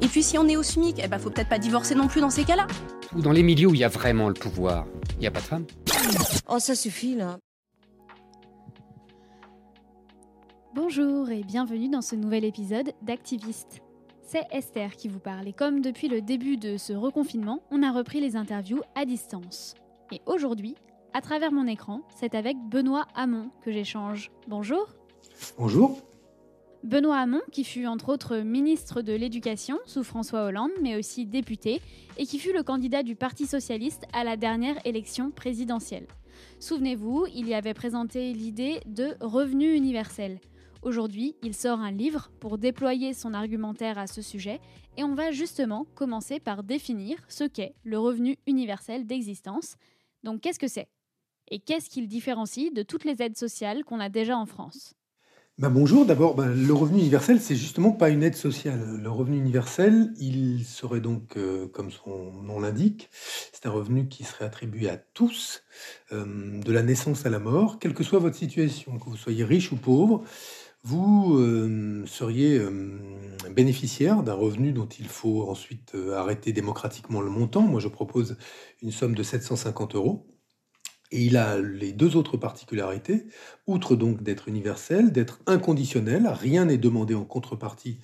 Et puis si on est au SMIC, eh ben faut peut-être pas divorcer non plus dans ces cas-là. Dans les milieux où il y a vraiment le pouvoir, il n'y a pas de femmes. Oh ça suffit là. Bonjour et bienvenue dans ce nouvel épisode d'Activiste. C'est Esther qui vous parle et comme depuis le début de ce reconfinement, on a repris les interviews à distance. Et aujourd'hui, à travers mon écran, c'est avec Benoît Hamon que j'échange. Bonjour. Bonjour. Benoît Hamon, qui fut entre autres ministre de l'Éducation sous François Hollande, mais aussi député, et qui fut le candidat du Parti socialiste à la dernière élection présidentielle. Souvenez-vous, il y avait présenté l'idée de revenu universel. Aujourd'hui, il sort un livre pour déployer son argumentaire à ce sujet et on va justement commencer par définir ce qu'est le revenu universel d'existence. Donc qu'est-ce que c'est? Et qu'est-ce qu'il différencie de toutes les aides sociales qu'on a déjà en France? Bah bonjour, d'abord, bah, le revenu universel, c'est justement pas une aide sociale. Le revenu universel, il serait donc, euh, comme son nom l'indique, c'est un revenu qui serait attribué à tous, euh, de la naissance à la mort, quelle que soit votre situation, que vous soyez riche ou pauvre, vous euh, seriez bénéficiaire d'un revenu dont il faut ensuite arrêter démocratiquement le montant. Moi, je propose une somme de 750 euros. Et il a les deux autres particularités, outre donc d'être universel, d'être inconditionnel, rien n'est demandé en contrepartie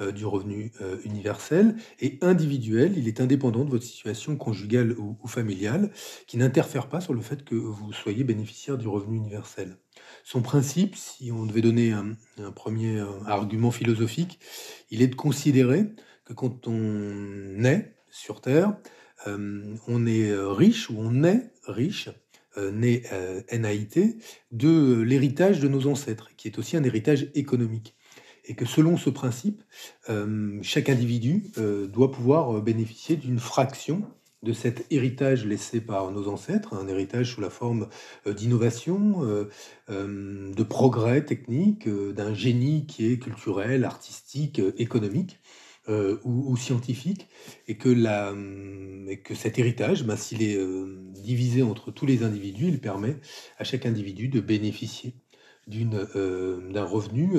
euh, du revenu euh, universel, et individuel, il est indépendant de votre situation conjugale ou, familiale, qui n'interfère pas sur le fait que vous soyez bénéficiaire du revenu universel. Son principe, si on devait donner un, premier euh, argument philosophique, il est de considérer que quand on est sur Terre, on est riche ou on est riche euh, né euh, NAIT, de l'héritage de nos ancêtres, qui est aussi un héritage économique. Et que selon ce principe, euh, chaque individu doit pouvoir bénéficier d'une fraction de cet héritage laissé par nos ancêtres, un héritage sous la forme d'innovation, de progrès technique, d'un génie qui est culturel, artistique, économique. Euh, ou, ou, scientifique, et que, la, et que cet héritage, ben, s'il est euh, divisé entre tous les individus, il permet à chaque individu de bénéficier euh, d'un revenu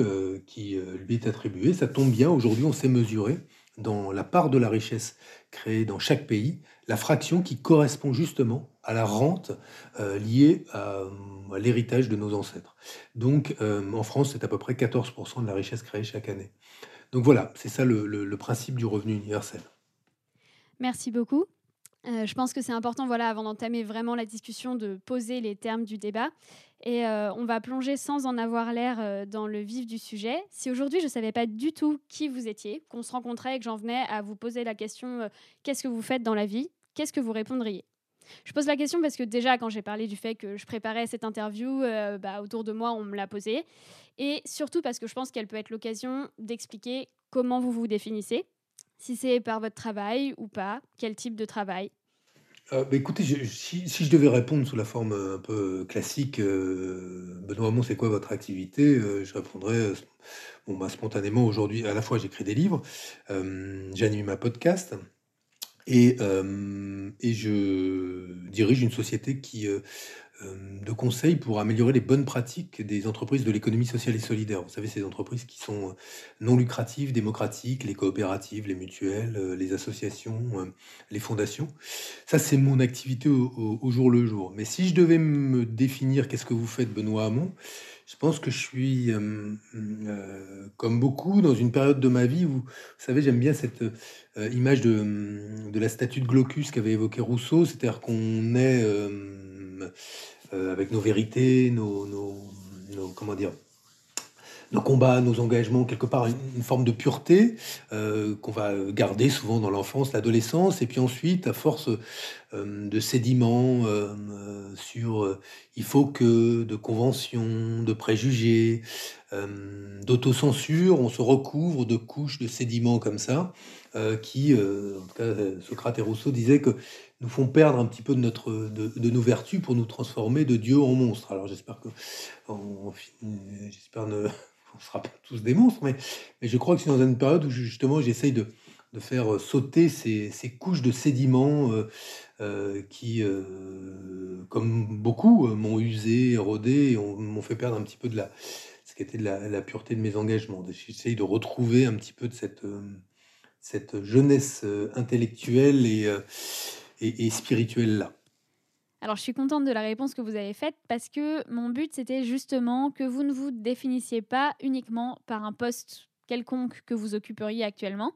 qui lui est attribué. Ça tombe bien, aujourd'hui on sait mesurer dans la part de la richesse créée dans chaque pays, la fraction qui correspond justement à la rente liée à, à l'héritage de nos ancêtres. Donc en France, c'est à peu près 14% de la richesse créée chaque année. Donc voilà, c'est ça le, principe du revenu universel. Merci beaucoup. Euh, je pense que c'est important, voilà, avant d'entamer vraiment la discussion, de poser les termes du débat. Et euh, on va plonger sans en avoir l'air euh, dans le vif du sujet. Si aujourd'hui je ne savais pas du tout qui vous étiez, qu'on se rencontrait et que j'en venais à vous poser la question qu'est-ce que vous faites dans la vie Qu'est-ce que vous répondriez? Je pose la question parce que déjà, quand j'ai parlé du fait que je préparais cette interview, euh, bah, autour de moi, on me l'a posée. Et surtout parce que je pense qu'elle peut être l'occasion d'expliquer comment vous vous définissez, si c'est par votre travail ou pas, quel type de travail. Euh, bah écoutez, si, je devais répondre sous la forme un peu classique, euh, Benoît Hamon, c'est quoi votre activité euh, Je répondrais bon, bah, spontanément aujourd'hui. À la fois, j'écris des livres, j'anime un podcast, et, euh, et, je dirige une société qui, euh, de conseil pour améliorer les bonnes pratiques des entreprises de l'économie sociale et solidaire. Vous savez, ces entreprises qui sont non lucratives, démocratiques, les coopératives, les mutuelles, les associations, les fondations. Ça, c'est mon activité au, au, jour le jour. Mais si je devais me définir, qu'est-ce que vous faites, Benoît Hamon? Je pense que je suis, euh, euh, comme beaucoup, dans une période de ma vie où, vous savez, j'aime bien cette euh, image de, la statue de Glaucus qu'avait évoqué Rousseau, c'est-à-dire qu'on est, avec nos vérités, nos, nos, comment dire, nos combats, nos engagements, quelque part une, forme de pureté qu'on va garder souvent dans l'enfance, l'adolescence, et puis ensuite, à force euh, de sédiments euh, euh, sur il faut que, de conventions, de préjugés, d'autocensure, on se recouvre de couches de sédiments comme ça, qui, en tout cas, Socrate et Rousseau disaient que nous font perdre un petit peu de, notre, de, nos vertus pour nous transformer de Dieu en monstre. Alors j'espère que j'espère ne sera pas tous des monstres, mais, mais je crois que c'est dans une période où justement j'essaye de, faire sauter ces, couches de sédiments euh, qui, euh, comme beaucoup, euh, m'ont usé, érodé, et ont- m'ont fait perdre un petit peu de la, ce qui était de la, pureté de mes engagements. J'essaye de retrouver un petit peu de cette, cette jeunesse intellectuelle et, et, et spirituelle là. Alors, je suis contente de la réponse que vous avez faite parce que mon but, c'était justement que vous ne vous définissiez pas uniquement par un poste quelconque que vous occuperiez actuellement.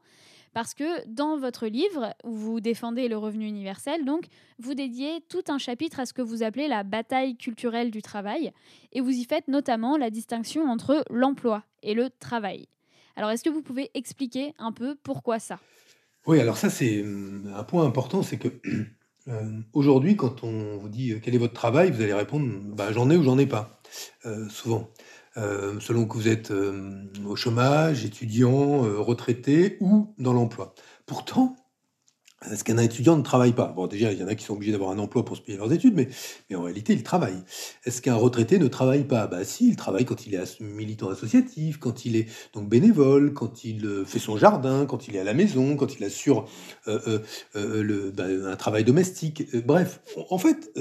Parce que dans votre livre, où vous défendez le revenu universel, donc, vous dédiez tout un chapitre à ce que vous appelez la bataille culturelle du travail. Et vous y faites notamment la distinction entre l'emploi et le travail. Alors, est-ce que vous pouvez expliquer un peu pourquoi ça? Oui, alors ça c'est hum, un point important, c'est que euh, aujourd'hui, quand on vous dit euh, quel est votre travail, vous allez répondre bah, j'en ai ou j'en ai pas, euh, souvent. Euh, selon que vous êtes euh, au chômage, étudiant, euh, retraité ou dans l'emploi. Pourtant, est-ce qu'un étudiant ne travaille pas Bon, déjà, il y en a qui sont obligés d'avoir un emploi pour se payer leurs études, mais, en réalité, il travaille. Est-ce qu'un retraité ne travaille pas? Bah si, il travaille quand il est militant associatif, quand il est donc bénévole, quand il euh, fait son jardin, quand il est à la maison, quand il assure euh, euh, bah, un travail domestique. Bref, en fait,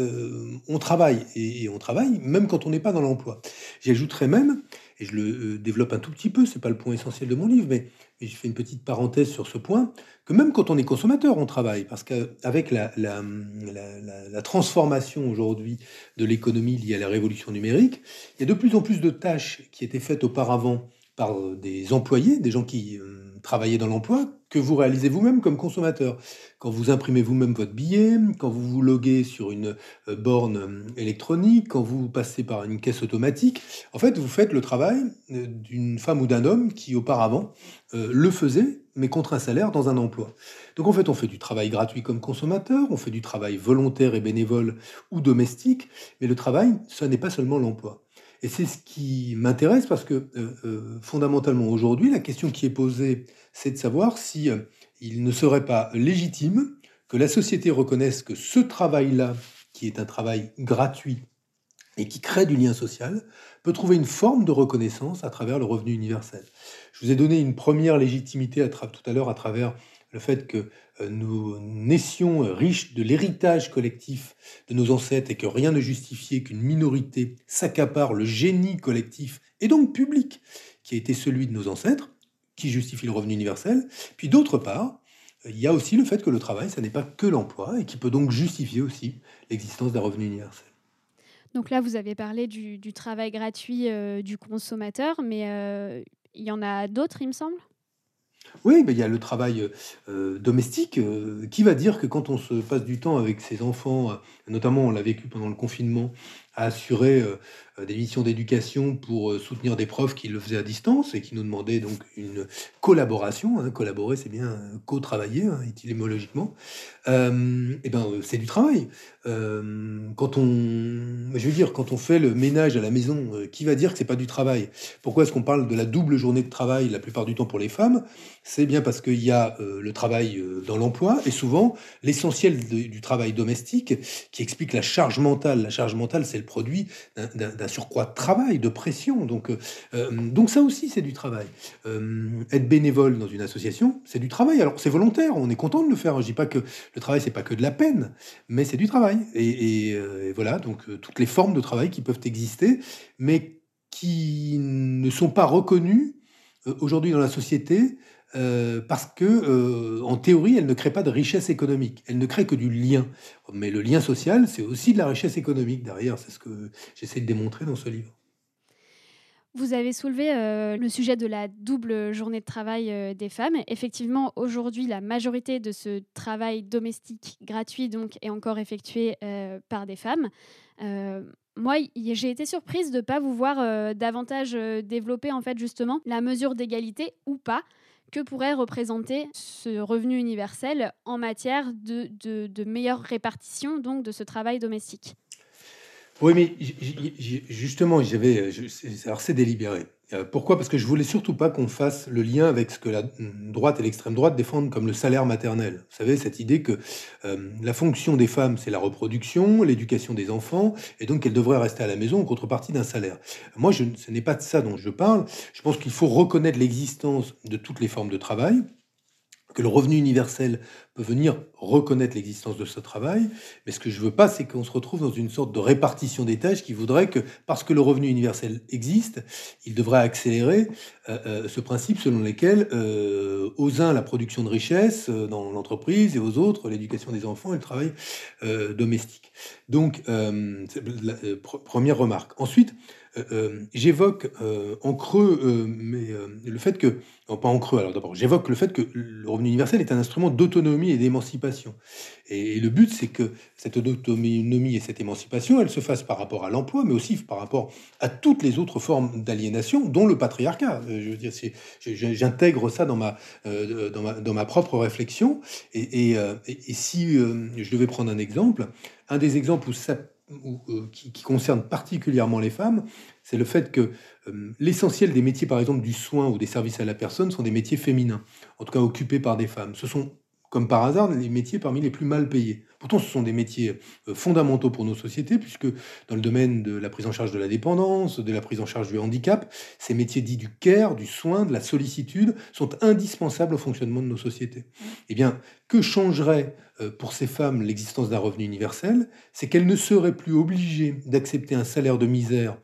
on travaille et on travaille même quand on n'est pas dans l'emploi. J'ajouterais même, et je le euh, développe un tout petit peu, c'est pas le point essentiel de mon livre, mais, je fais une petite parenthèse sur ce point, que même quand on est consommateur, on travaille, parce qu'avec la, la, transformation aujourd'hui de l'économie liée à la révolution numérique, il y a de plus en plus de tâches qui étaient faites auparavant par euh, des employés, des gens qui travaillaient dans l'emploi, que vous réalisez vous-même comme consommateur. Quand vous imprimez vous-même votre billet, quand vous vous loguez sur une euh, borne euh, électronique, quand vous passez par une caisse automatique, en fait, vous faites le travail euh, d'une femme ou d'un homme qui auparavant le faisait, mais contre un salaire dans un emploi. Donc en fait, on fait du travail gratuit comme consommateur, on fait du travail volontaire et bénévole ou domestique, mais le travail, ça n'est pas seulement l'emploi. Et c'est ce qui m'intéresse parce que euh, euh, fondamentalement aujourd'hui, la question qui est posée, c'est de savoir si euh, il ne serait pas légitime que la société reconnaisse que ce travail-là, qui est un travail gratuit et qui crée du lien social, peut trouver une forme de reconnaissance à travers le revenu universel. Je vous ai donné une première légitimité tout à l'heure à travers le fait que nous naissions euh, riches de l'héritage collectif de nos ancêtres et que rien ne justifiait qu'une minorité s'accapare le génie collectif et donc public qui a été celui de nos ancêtres, qui justifie le revenu universel. Puis d'autre part, euh, il y a aussi le fait que le travail, ça n'est pas que l'emploi et qui peut donc justifier aussi l'existence d'un revenu universel. Donc là, vous avez parlé du, travail gratuit euh, du consommateur, mais euh, il y en a d'autres, il me semble? Oui, ben, il y a le travail euh, domestique. euh, qui va dire que quand on se passe du temps avec ses enfants, euh, notamment on l'a vécu pendant le confinement, à assurer des missions d'éducation pour euh, soutenir des profs qui le faisaient à distance et qui nous demandaient donc une collaboration. hein, collaborer, c'est bien euh, co-travailler hein, étymologiquement. Euh, et ben, euh, c'est du travail. Euh, quand on, je veux dire, quand on fait le ménage à la maison, euh, qui va dire que c'est pas du travail? Pourquoi est-ce qu'on parle de la double journée de travail la plupart du temps pour les femmes? C'est bien parce qu'il y a euh, le travail euh, dans l'emploi et souvent l'essentiel du travail domestique qui explique la charge mentale. La charge mentale, c'est le produit d'un surcroît de travail, de pression. Donc, euh, euh, donc ça aussi, c'est du travail. Euh, être bénévole dans une association, c'est du travail. Alors c'est volontaire, on est content de le faire. Je dis pas que le travail, c'est pas que de la peine, mais c'est du travail. Et, et, voilà, donc toutes les formes de travail qui peuvent exister, mais qui ne sont pas reconnues aujourd'hui dans la société euh, parce que, euh, en théorie, elles ne créent pas de richesse économique. Elles ne créent que du lien. Mais le lien social, c'est aussi de la richesse économique derrière. C'est ce que j'essaie de démontrer dans ce livre. Vous avez soulevé euh, le sujet de la double journée de travail des femmes. Effectivement, aujourd'hui, la majorité de ce travail domestique gratuit donc, est encore effectué par des femmes. moi, j'ai été surprise de ne pas vous voir davantage développer en fait justement la mesure d'égalité ou pas que pourrait représenter ce revenu universel en matière de, meilleure répartition donc de ce travail domestique? Oui, mais justement, j'avais, c'est délibéré. Euh, pourquoi? Parce que je voulais surtout pas qu'on fasse le lien avec ce que la droite et l'extrême droite défendent comme le salaire maternel. Vous savez, cette idée que euh, la fonction des femmes, c'est la reproduction, l'éducation des enfants, et donc qu'elles devraient rester à la maison en contrepartie d'un salaire. Moi, je, ce n'est pas de ça dont je parle. Je pense qu'il faut reconnaître l'existence de toutes les formes de travail, que le revenu universel peut venir reconnaître l'existence de ce travail, mais ce que je veux pas, c'est qu'on se retrouve dans une sorte de répartition des tâches qui voudrait que, parce que le revenu universel existe, il devrait accélérer euh, euh, ce principe selon lequel euh, aux uns la production de richesse dans l'entreprise et aux autres l'éducation des enfants et le travail domestique. Donc, première remarque. Ensuite, euh, euh, j'évoque euh, en creux mais, le fait que, pas en creux, alors d'abord, j'évoque le fait que le revenu universel est un instrument d'autonomie et d'émancipation. Et, le but, c'est que cette autonomie et cette émancipation, elle se fasse par rapport à l'emploi, mais aussi par rapport à toutes les autres formes d'aliénation, dont le patriarcat. Je veux dire, j'intègre ça dans ma, dans ma, propre réflexion. Et, et si je devais prendre un exemple, un des exemples où ça euh, qui, concerne particulièrement les femmes, c'est le fait que euh, l'essentiel des métiers, par exemple du soin ou des services à la personne, sont des métiers féminins, en tout cas occupés par des femmes. Ce sont, comme par hasard, les métiers parmi les plus mal payés. Pourtant, ce sont des métiers euh, fondamentaux pour nos sociétés, puisque dans le domaine de la prise en charge de la dépendance, de la prise en charge du handicap, ces métiers dits du care, du soin, de la sollicitude, sont indispensables au fonctionnement de nos sociétés. Eh bien, que changerait euh, pour ces femmes l'existence d'un revenu universel? C'est qu'elles ne seraient plus obligées d'accepter un salaire de misère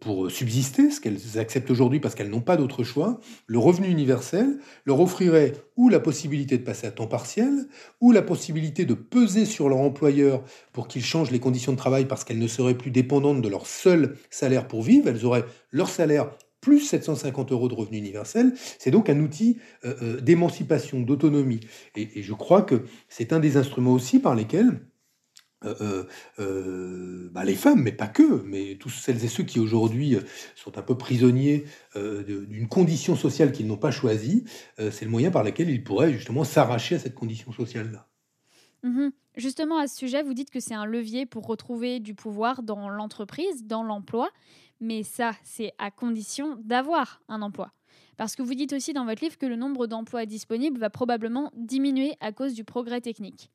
pour subsister, ce qu'elles acceptent aujourd'hui parce qu'elles n'ont pas d'autre choix, le revenu universel leur offrirait ou la possibilité de passer à temps partiel, ou la possibilité de peser sur leur employeur pour qu'il change les conditions de travail parce qu'elles ne seraient plus dépendantes de leur seul salaire pour vivre, elles auraient leur salaire plus 750 euros de revenu universel. C'est donc un outil euh, d'émancipation, d'autonomie. et, je crois que c'est un des instruments aussi par lesquels euh, euh, euh, bah, les femmes, mais pas que, mais tous celles et ceux qui aujourd'hui sont un peu prisonniers d'une condition sociale qu'ils n'ont pas choisie, c'est le moyen par lequel ils pourraient justement s'arracher à cette condition sociale-là. Mmh justement, à ce sujet, vous dites que c'est un levier pour retrouver du pouvoir dans l'entreprise, dans l'emploi, mais ça, c'est à condition d'avoir un emploi. Parce que vous dites aussi dans votre livre que le nombre d'emplois disponibles va probablement diminuer à cause du progrès technique.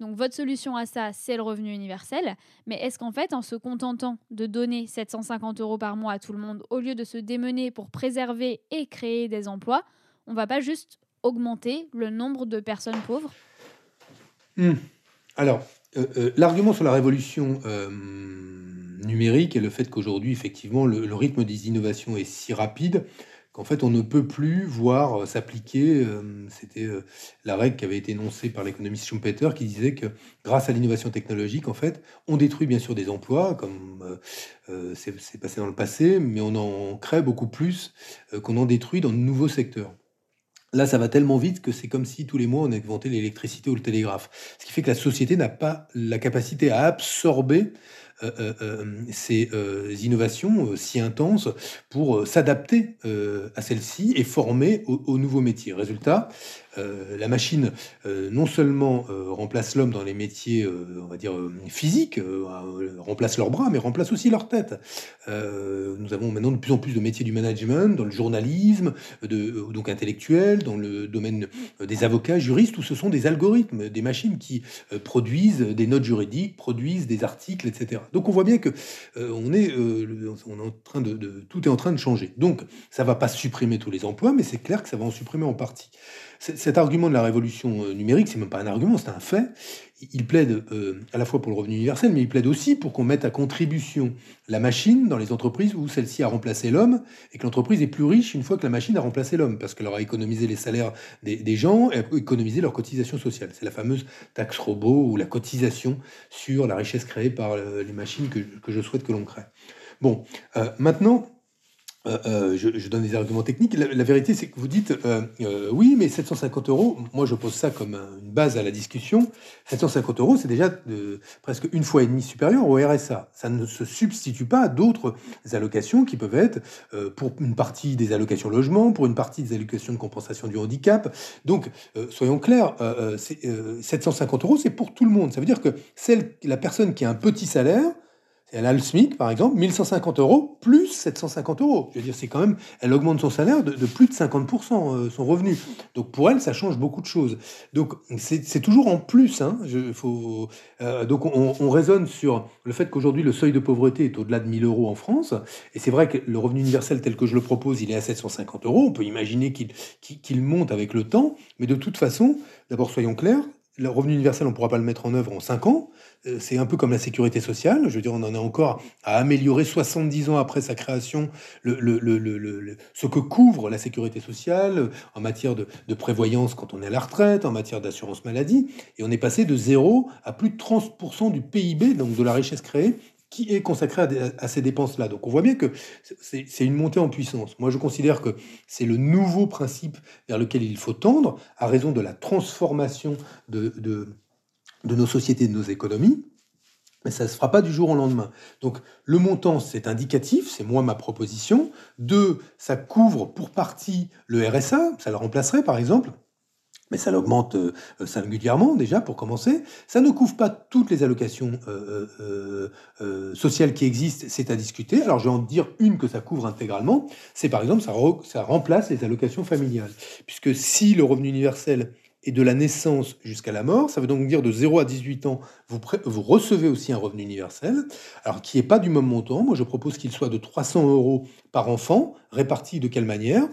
Donc votre solution à ça, c'est le revenu universel. Mais est-ce qu'en fait, en se contentant de donner 750 euros par mois à tout le monde, au lieu de se démener pour préserver et créer des emplois, on va pas juste augmenter le nombre de personnes pauvres? Hmm. Alors, euh, euh, l'argument sur la révolution euh, numérique et le fait qu'aujourd'hui, effectivement, le, rythme des innovations est si rapide qu'en fait on ne peut plus voir euh, s'appliquer, euh, c'était euh, la règle qui avait été énoncée par l'économiste Schumpeter qui disait que grâce à l'innovation technologique, en fait, on détruit bien sûr des emplois, comme c'est passé dans le passé, mais on en crée beaucoup plus qu'on en détruit dans de nouveaux secteurs. Là, ça va tellement vite que c'est comme si tous les mois on inventait l'électricité ou le télégraphe. Ce qui fait que la société n'a pas la capacité à absorber ces innovations si intenses pour s'adapter à celles-ci et former aux nouveaux métiers. Résultat, euh, la machine euh, non seulement euh, remplace l'homme dans les métiers, on va dire, physiques, remplace leurs bras, mais remplace aussi leur tête. nous avons maintenant de plus en plus de métiers du management, dans le journalisme, donc intellectuel, dans le domaine des avocats, juristes, où ce sont des algorithmes, des machines qui produisent des notes juridiques, produisent des articles, etc. Donc on voit bien que on est, on est en train de, tout est en train de changer. Donc ça va pas supprimer tous les emplois, mais c'est clair que ça va en supprimer en partie cet argument de la révolution euh, numérique, c'est même pas un argument, c'est un fait. Il plaide euh, à la fois pour le revenu universel, mais il plaide aussi pour qu'on mette à contribution la machine dans les entreprises où celle-ci a remplacé l'homme et que l'entreprise est plus riche une fois que la machine a remplacé l'homme, parce qu'elle aura économisé les salaires des, gens et économisé leur cotisation sociale. C'est la fameuse taxe robot ou la cotisation sur la richesse créée par euh, les machines que, que je souhaite que l'on crée. Bon, maintenant, euh, euh, je, je, donne des arguments techniques. La, la vérité, c'est que vous dites euh, euh oui, mais 750 euros. Moi, je pose ça comme une base à la discussion. 750 euros, c'est déjà de, presque une fois et demie supérieur au RSA. Ça ne se substitue pas à d'autres allocations qui peuvent être euh, pour une partie des allocations logement, pour une partie des allocations de compensation du handicap. Donc, soyons clairs, 750 euros, c'est pour tout le monde. Ça veut dire que celle, la personne qui a un petit salaire elle a le SMIC, par exemple, 1150 euros plus 750 euros. Je veux dire, c'est quand même, elle augmente son salaire de, plus de 50%, euh, son revenu. Donc pour elle, ça change beaucoup de choses. Donc c'est toujours en plus. Hein. Euh, donc on, on, raisonne sur le fait qu'aujourd'hui, le seuil de pauvreté est au-delà de 1000 euros en France. Et c'est vrai que le revenu universel tel que je le propose, il est à 750 euros. On peut imaginer qu'il qu'il monte avec le temps. Mais de toute façon, d'abord, soyons clairs, le revenu universel, on ne pourra pas le mettre en œuvre en 5 ans. Euh, c'est un peu comme la sécurité sociale. Je veux dire, on en a encore à améliorer 70 ans après sa création le, ce que couvre la sécurité sociale en matière de, de, prévoyance quand on est à la retraite, en matière d'assurance maladie. Et on est passé de zéro à plus de 30% du PIB, donc de la richesse créée, qui est consacré à, ces dépenses-là. Donc on voit bien que c'est une montée en puissance. Moi je considère que c'est le nouveau principe vers lequel il faut tendre, à raison de la transformation de, de, de nos sociétés, de nos économies. Mais ça ne se fera pas du jour au lendemain. Donc le montant, c'est indicatif, c'est moi ma proposition. Deux, ça couvre pour partie le RSA, ça le remplacerait par exemple mais ça l'augmente euh, singulièrement déjà pour commencer. Ça ne couvre pas toutes les allocations euh, euh, euh sociales qui existent, c'est à discuter. Alors je vais en dire une que ça couvre intégralement, c'est par exemple ça, ça remplace les allocations familiales, puisque si le revenu universel est de la naissance jusqu'à la mort, ça veut donc dire de 0 à 18 ans, vous, vous recevez aussi un revenu universel, alors qui n'est pas du même montant. Moi je propose qu'il soit de 300 euros par enfant, réparti de quelle manière?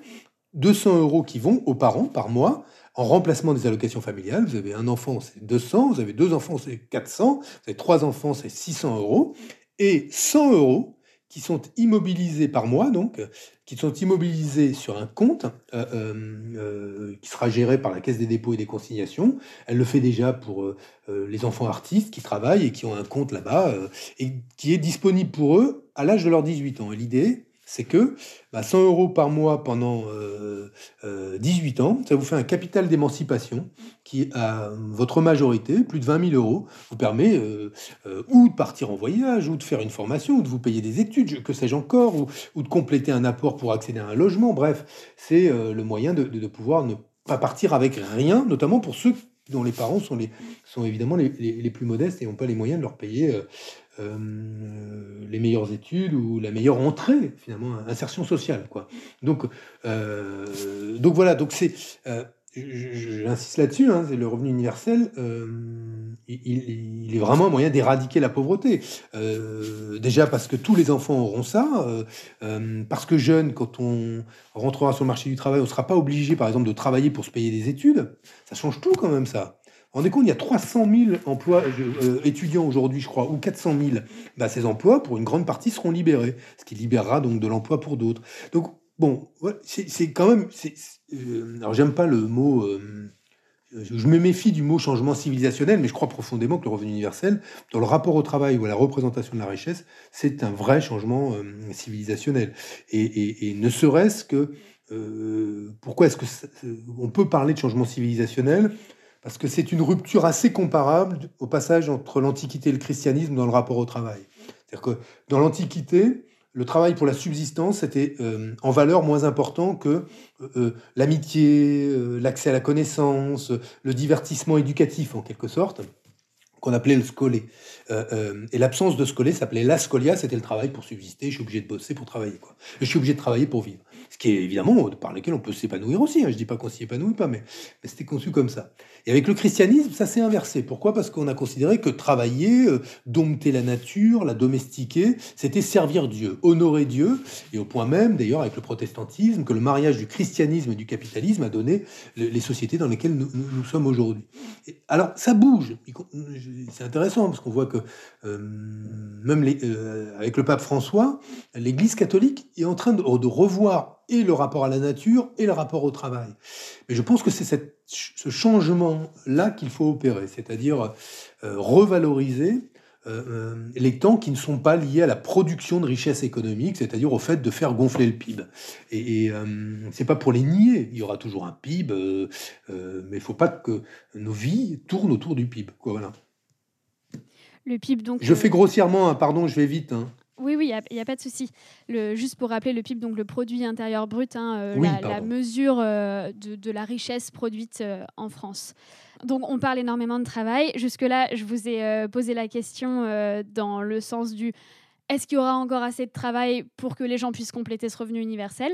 200 euros qui vont aux parents par mois, en remplacement des allocations familiales. Vous avez un enfant, c'est 200, vous avez deux enfants, c'est 400, vous avez trois enfants, c'est 600 euros, et 100 euros qui sont immobilisés par mois, donc, qui sont immobilisés sur un compte euh, euh, euh, qui sera géré par la Caisse des dépôts et des consignations. Elle le fait déjà pour les enfants artistes qui travaillent et qui ont un compte là-bas, et qui est disponible pour eux à l'âge de leurs 18 ans. L'idée, c'est que bah, 100 euros par mois pendant euh, euh, 18 ans, ça vous fait un capital d'émancipation qui, à votre majorité, plus de 20 000 euros, vous permet euh, euh, ou de partir en voyage, ou de faire une formation, ou de vous payer des études, que sais-je encore, ou, de compléter un apport pour accéder à un logement. Bref, c'est euh, le moyen de, pouvoir ne pas partir avec rien, notamment pour ceux dont les parents sont, les, évidemment les plus modestes et n'ont pas les moyens de leur payer euh, les meilleures études ou la meilleure entrée, finalement, insertion sociale. Quoi. Donc, euh, donc voilà, donc c'est, euh, j'insiste là-dessus, hein, le revenu universel, il, il, est vraiment un moyen d'éradiquer la pauvreté. Déjà parce que tous les enfants auront ça, parce que jeune, quand on rentrera sur le marché du travail, on ne sera pas obligé, par exemple, de travailler pour se payer des études. Ça change tout quand même, ça rendez compte, il y a 300 000 emplois euh, étudiants aujourd'hui, je crois, ou 400 000. Bah, ces emplois, pour une grande partie, seront libérés, ce qui libérera donc de l'emploi pour d'autres. Donc, bon, c'est quand même. Euh, alors, j'aime pas le mot. Euh, je me méfie du mot changement civilisationnel, mais je crois profondément que le revenu universel, dans le rapport au travail ou à la représentation de la richesse, c'est un vrai changement euh, civilisationnel. Et, ne serait-ce que euh, pourquoi est-ce que on peut parler de changement civilisationnel parce que c'est une rupture assez comparable au passage entre l'Antiquité et le christianisme dans le rapport au travail. C'est-à-dire que dans l'Antiquité, le travail pour la subsistance était euh, en valeur moins important que euh, euh l'amitié, l'accès à la connaissance, le divertissement éducatif en quelque sorte, qu'on appelait le scolé. Et l'absence de scolé s'appelait la scolia, c'était le travail pour subsister, je suis obligé de bosser pour travailler. Je suis obligé de travailler pour vivre. Ce qui est évidemment par lequel on peut s'épanouir aussi. Hein. Je dis pas qu'on s'y épanouit pas, mais c'était conçu comme ça. Et avec le christianisme, ça s'est inversé. Pourquoi? Parce qu'on a considéré que travailler, euh, dompter la nature, la domestiquer, c'était servir Dieu, honorer Dieu. Et au point même, d'ailleurs, avec le protestantisme, que le mariage du christianisme et du capitalisme a donné les sociétés dans lesquelles nous, sommes aujourd'hui. Alors, ça bouge. C'est intéressant parce qu'on voit que euh, même euh, avec le pape François, l'Église catholique est en train de revoir et le rapport à la nature et le rapport au travail. Mais je pense que c'est cette ce changement-là qu'il faut opérer, c'est-à-dire euh, revaloriser les temps qui ne sont pas liés à la production de richesse économique, c'est-à-dire au fait de faire gonfler le PIB. Et, et c'est pas pour les nier, il y aura toujours un PIB, mais il faut pas que nos vies tournent autour du PIB. Quoi, voilà. Le PIB, donc. Je fais grossièrement, pardon, je vais vite. Hein. Oui, oui, il n'y a, pas de souci. juste pour rappeler, le PIB, donc le produit intérieur brut, hein, euh, la, mesure euh, de, la richesse produite euh, en France. Donc on parle énormément de travail. Jusque-là, je vous ai posé la question dans le sens du est-ce qu'il y aura encore assez de travail pour que les gens puissent compléter ce revenu universel?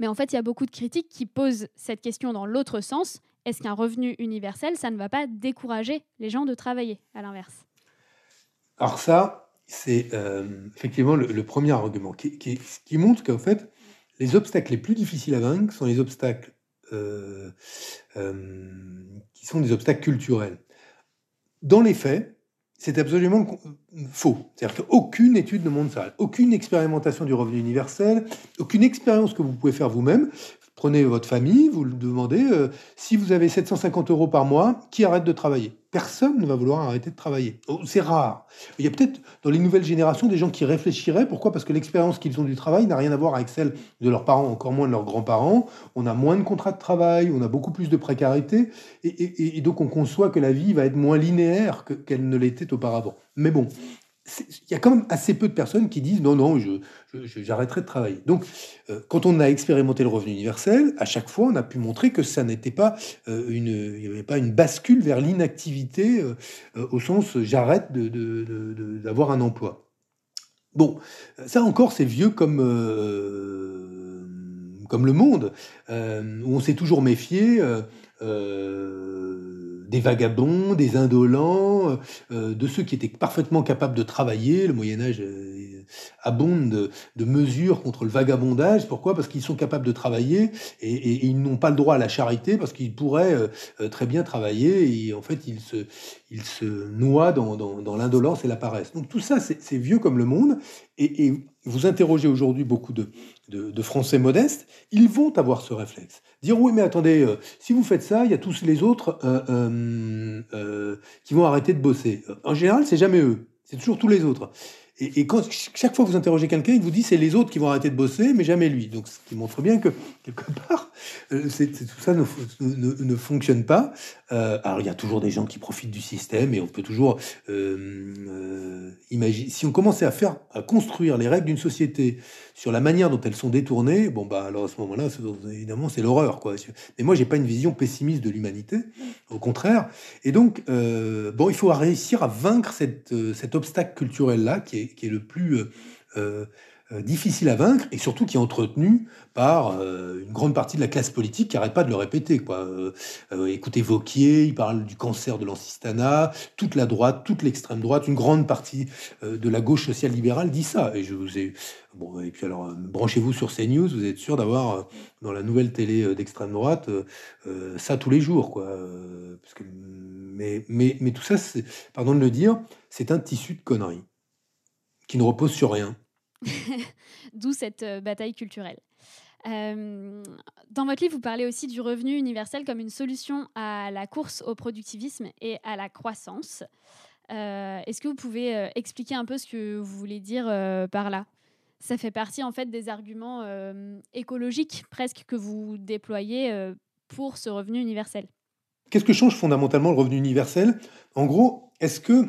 Mais en fait, il y a beaucoup de critiques qui posent cette question dans l'autre sens. Est-ce qu'un revenu universel, ça ne va pas décourager les gens de travailler, à l'inverse? Alors ça, c'est euh, effectivement le, premier argument qui, montre qu'en fait, les obstacles les plus difficiles à vaincre sont les obstacles euh, euh, qui sont des obstacles culturels. Dans les faits, c'est absolument faux. C'est-à-dire qu'aucune étude ne montre ça. Aucune expérimentation du revenu universel, aucune expérience que vous pouvez faire vous-même Prenez votre famille, vous le demandez, euh, si vous avez 750 euros par mois, qui arrête de travailler? Personne ne va vouloir arrêter de travailler. Oh, c'est rare. Il y a peut-être dans les nouvelles générations des gens qui réfléchiraient. Pourquoi? Parce que l'expérience qu'ils ont du travail n'a rien à voir avec celle de leurs parents, encore moins de leurs grands-parents. On a moins de contrats de travail, on a beaucoup plus de précarité, et, donc on conçoit que la vie va être moins linéaire qu'elle ne l'était auparavant. Mais bon, il y a quand même assez peu de personnes qui disent non, non, j'arrêterai de travailler. Donc, euh, quand on a expérimenté le revenu universel, à chaque fois, on a pu montrer que ça n'était pas euh, une, n'y avait pas une bascule vers l'inactivité euh, au sens j'arrête d'avoir de, un emploi. Bon, ça encore, c'est vieux comme comme le monde, où on s'est toujours méfié des vagabonds, des indolents, euh, de ceux qui étaient parfaitement capables de travailler. Le Moyen Âge euh, abonde de, mesures contre le vagabondage. Pourquoi? Parce qu'ils sont capables de travailler et, ils n'ont pas le droit à la charité parce qu'ils pourraient euh, très bien travailler et en fait ils se, noient dans, l'indolence et la paresse. Donc tout ça, c'est vieux comme le monde et vous interrogez aujourd'hui beaucoup de, de, Français modestes, ils vont avoir ce réflexe. Dire oui, mais attendez, euh, si vous faites ça, il y a tous les autres euh, euh, qui vont arrêter de bosser. En général, c'est jamais eux, c'est toujours tous les autres. Et, quand chaque fois que vous interrogez quelqu'un, il vous dit c'est les autres qui vont arrêter de bosser, mais jamais lui. Donc, ce qui montre bien que quelque part, euh, tout ça ne, ne, fonctionne pas. Euh, alors, il y a toujours des gens qui profitent du système, et on peut toujours euh, imaginer. Si on commençait à faire, à construire les règles d'une société sur la manière dont elles sont détournées, bon bah alors à ce moment-là, évidemment, c'est l'horreur, quoi. Mais moi, j'ai pas une vision pessimiste de l'humanité, au contraire. Et donc, bon, il faut réussir à vaincre cet obstacle culturel là, qui est qui est le plus euh, euh, euh, difficile à vaincre et surtout qui est entretenu par une grande partie de la classe politique qui n'arrête pas de le répéter. Quoi. écoutez Vauquier, il parle du cancer de l'ancistana, toute la droite, toute l'extrême droite, une grande partie de la gauche social-libérale dit ça. Et je vous ai bon et puis alors branchez-vous sur CNews, vous êtes sûr d'avoir dans la nouvelle télé d'extrême droite ça tous les jours, quoi. mais, mais tout ça, pardon de le dire, c'est un tissu de conneries qui ne repose sur rien. D'où cette euh, bataille culturelle. Euh, dans votre livre, vous parlez aussi du revenu universel comme une solution à la course au productivisme et à la croissance. Euh, est-ce que vous pouvez expliquer un peu ce que vous voulez dire par là? Ça fait partie en fait des arguments écologiques presque que vous déployez pour ce revenu universel. Qu'est-ce que change fondamentalement le revenu universel? En gros, est-ce que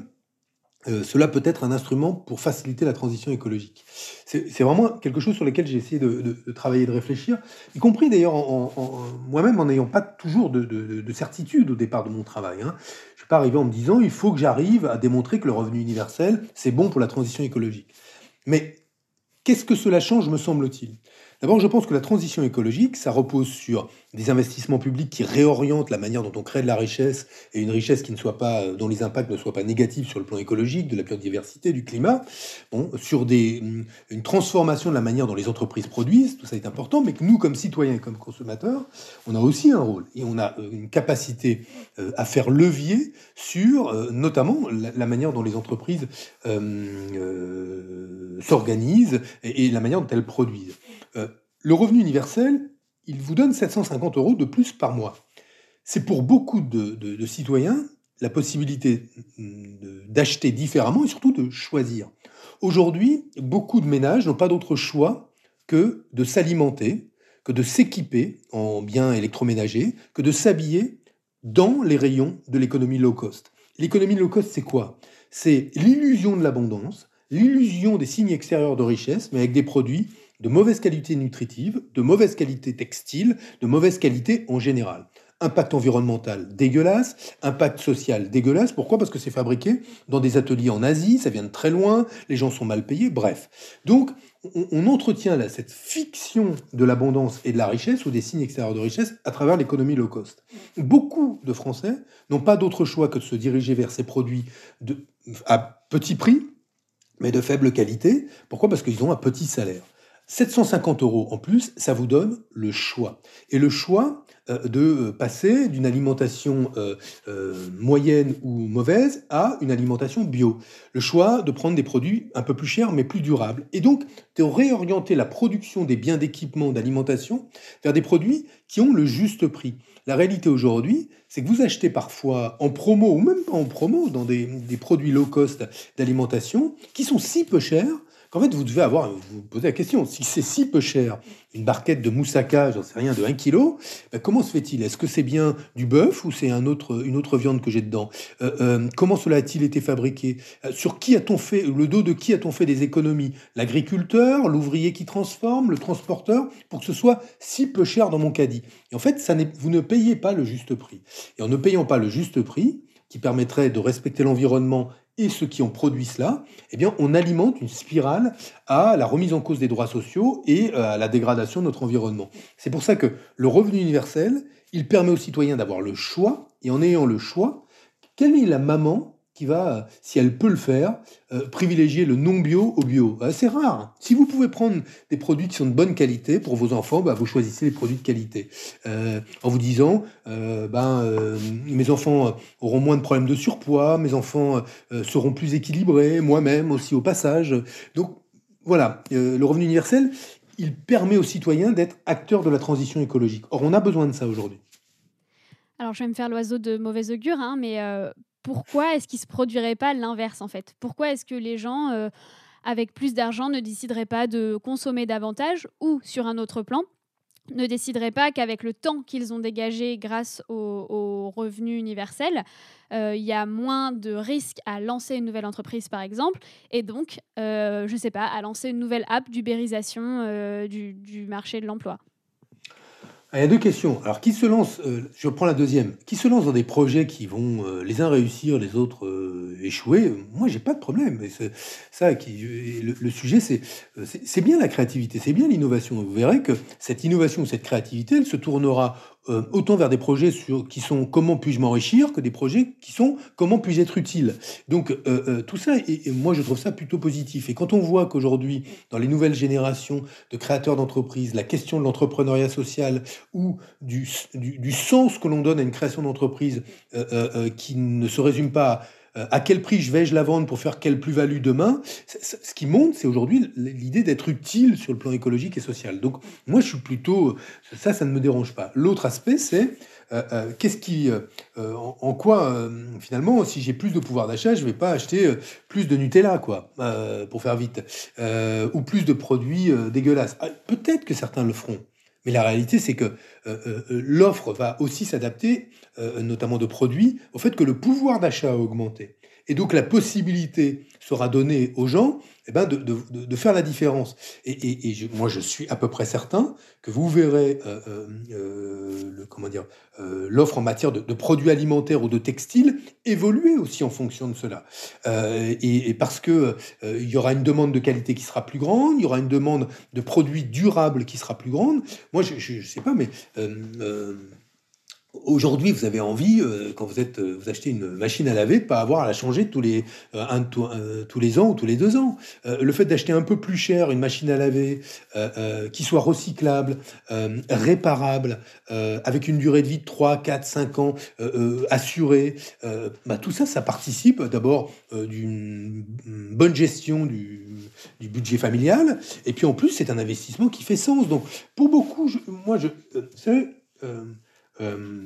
euh, cela peut être un instrument pour faciliter la transition écologique. C'est vraiment quelque chose sur lequel j'ai essayé de, travailler, de réfléchir, y compris d'ailleurs moi-même en n'ayant pas toujours de, certitude au départ de mon travail. Hein. Je ne suis pas arrivé en me disant il faut que j'arrive à démontrer que le revenu universel, c'est bon pour la transition écologique. Mais qu'est-ce que cela change, me semble-t-il? D'abord, je pense que la transition écologique, ça repose sur des investissements publics qui réorientent la manière dont on crée de la richesse et une richesse qui ne soit pas, dont les impacts ne soient pas négatifs sur le plan écologique, de la biodiversité, du climat. Bon, sur des, une transformation de la manière dont les entreprises produisent, tout ça est important, mais que nous, comme citoyens et comme consommateurs, on a aussi un rôle et on a euh, une capacité euh, à faire levier sur, euh, notamment, la, manière dont les entreprises s'organisent et la manière dont elles produisent. Euh, le revenu universel, il vous donne 750 euros de plus par mois. C'est pour beaucoup de, citoyens la possibilité d'acheter différemment et surtout de choisir. Aujourd'hui, beaucoup de ménages n'ont pas d'autre choix que de s'alimenter, que de s'équiper en biens électroménagers, que de s'habiller dans les rayons de l'économie low cost. L'économie low cost, c'est quoi? C'est l'illusion de l'abondance, l'illusion des signes extérieurs de richesse, mais avec des produits de mauvaise qualité nutritive, de mauvaise qualité textile, de mauvaise qualité en général. Impact environnemental dégueulasse, impact social dégueulasse. Pourquoi? Parce que c'est fabriqué dans des ateliers en Asie, ça vient de très loin, les gens sont mal payés, bref. Donc, on, entretient là cette fiction de l'abondance et de la richesse ou des signes extérieurs de richesse à travers l'économie low cost. Beaucoup de Français n'ont pas d'autre choix que de se diriger vers ces produits à petit prix, mais de faible qualité. Pourquoi? Parce qu'ils ont un petit salaire. 750 euros en plus, ça vous donne le choix. Et le choix euh, de euh, passer d'une alimentation euh, moyenne ou mauvaise à une alimentation bio. Le choix de prendre des produits un peu plus chers mais plus durables. Et donc de réorienter la production des biens d'équipement d'alimentation vers des produits qui ont le juste prix. La réalité aujourd'hui, c'est que vous achetez parfois en promo ou même pas en promo dans des, des produits low cost d'alimentation qui sont si peu chers qu'en fait, vous devez avoir, vous, posez la question, si c'est si peu cher, une barquette de moussaka, j'en sais rien, de 1 kg, ben comment se fait-il? Est-ce que c'est bien du bœuf ou c'est une autre viande que j'ai dedans? Euh, euh, Comment cela a-t-il été fabriqué? Euh, Sur qui a-t-on fait, le dos de qui a-t-on fait des économies? L'agriculteur, l'ouvrier qui transforme, le transporteur, pour que ce soit si peu cher dans mon caddie. Et en fait, vous ne payez pas le juste prix. Et en ne payant pas le juste prix, qui permettrait de respecter l'environnement et ceux qui ont produit cela, eh bien, on alimente une spirale à la remise en cause des droits sociaux et euh, à la dégradation de notre environnement. C'est pour ça que le revenu universel, il permet aux citoyens d'avoir le choix, et en ayant le choix, quelle est la maman va, si elle peut le faire, euh, privilégier le non bio au bio. Euh, c'est rare. Si vous pouvez prendre des produits qui sont de bonne qualité pour vos enfants, bah, vous choisissez les produits de qualité. Euh, en vous disant, ben, mes enfants auront moins de problèmes de surpoids, mes enfants seront plus équilibrés, moi-même aussi au passage. Donc voilà, le revenu universel, il permet aux citoyens d'être acteurs de la transition écologique. Or, on a besoin de ça aujourd'hui. Alors, je vais me faire l'oiseau de mauvais augure, hein, mais pourquoi est-ce qu'il se produirait pas l'inverse en fait? Pourquoi est-ce que les gens euh, avec plus d'argent ne décideraient pas de consommer davantage ou sur un autre plan ne décideraient pas qu'avec le temps qu'ils ont dégagé grâce au, revenu universel, euh, il y a moins de risques à lancer une nouvelle entreprise, par exemple, et donc, euh, je ne sais pas, à lancer une nouvelle app d'ubérisation du marché de l'emploi? Ah, il y a deux questions. Alors, qui se lance, euh, je prends la deuxième, qui se lance dans des projets qui vont euh, les uns réussir, les autres euh, échouer? Moi, j'ai pas de problème. ça, qui, le, le sujet, c'est, c'est bien la créativité, c'est bien l'innovation. Vous verrez que cette innovation, cette créativité, elle se tournera euh, autant vers des projets sur, qui sont comment puis-je m'enrichir que des projets qui sont comment puis-je être utile. Donc euh, euh, tout ça, et, moi je trouve ça plutôt positif. Et quand on voit qu'aujourd'hui, dans les nouvelles générations de créateurs d'entreprises, la question de l'entrepreneuriat social ou du, du, du, sens que l'on donne à une création d'entreprise qui ne se résume pas à euh, à quel prix je vais-je la vendre pour faire quelle plus-value demain? Ce qui monte, c'est aujourd'hui l'idée d'être utile sur le plan écologique et social. Donc moi, je suis plutôt... Ça, ça ne me dérange pas. L'autre aspect, c'est... Euh, euh, qu'est-ce qui, en, quoi finalement, si j'ai plus de pouvoir d'achat, je vais pas acheter plus de Nutella, quoi, pour faire vite, ou plus de produits dégueulasses. Ah, peut-être que certains le feront, mais la réalité, c'est que l'offre va aussi s'adapter euh, notamment de produits, au fait que le pouvoir d'achat a augmenté. Et donc la possibilité sera donnée aux gens eh ben, de, faire la différence. Et, moi, je suis à peu près certain que vous verrez euh, euh, euh euh, l'offre en matière de, produits alimentaires ou de textiles évoluer aussi en fonction de cela. Et, et, parce que il y aura une demande de qualité qui sera plus grande, il y aura une demande de produits durables qui sera plus grande. Moi, je ne sais pas, mais 嗯。Aujourd'hui, vous avez envie, euh, quand vous êtes, euh, vous achetez une machine à laver, de pas avoir à la changer tous les euh, tous les ans ou tous les deux ans. le fait d'acheter un peu plus cher une machine à laver qui soit recyclable, réparable, avec une durée de vie de 3, 4, 5 ans assurée, bah, tout ça, ça participe d'abord d'une bonne gestion du, budget familial, et puis en plus, c'est un investissement qui fait sens. Donc, pour beaucoup, moi, je, vous savez, euh,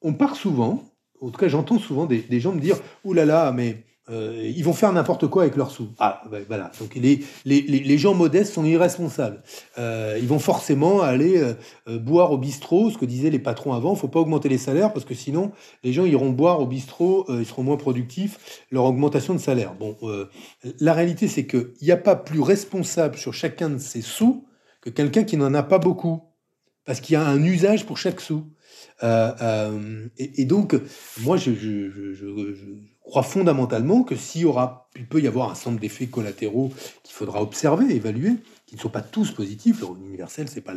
on part souvent, en tout cas, j'entends souvent des, gens me dire Ouh là là, mais euh, ils vont faire n'importe quoi avec leurs sous. Ah, ben, voilà. Donc les, les, les, gens modestes sont irresponsables. Euh, ils vont forcément aller boire au bistrot, ce que disaient les patrons avant. Il faut pas augmenter les salaires parce que sinon, les gens iront boire au bistrot, ils seront moins productifs, leur augmentation de salaire. Bon, la réalité, c'est qu'il n'y a pas plus responsable sur chacun de ces sous que quelqu'un qui n'en a pas beaucoup. Parce qu'il y a un usage pour chaque sou. Et, et, donc, moi, je, crois fondamentalement que s'il il peut y avoir un nombre d'effets collatéraux qu'il faudra observer, évaluer, qui ne sont pas tous positifs. Le revenu universel, c'est pas,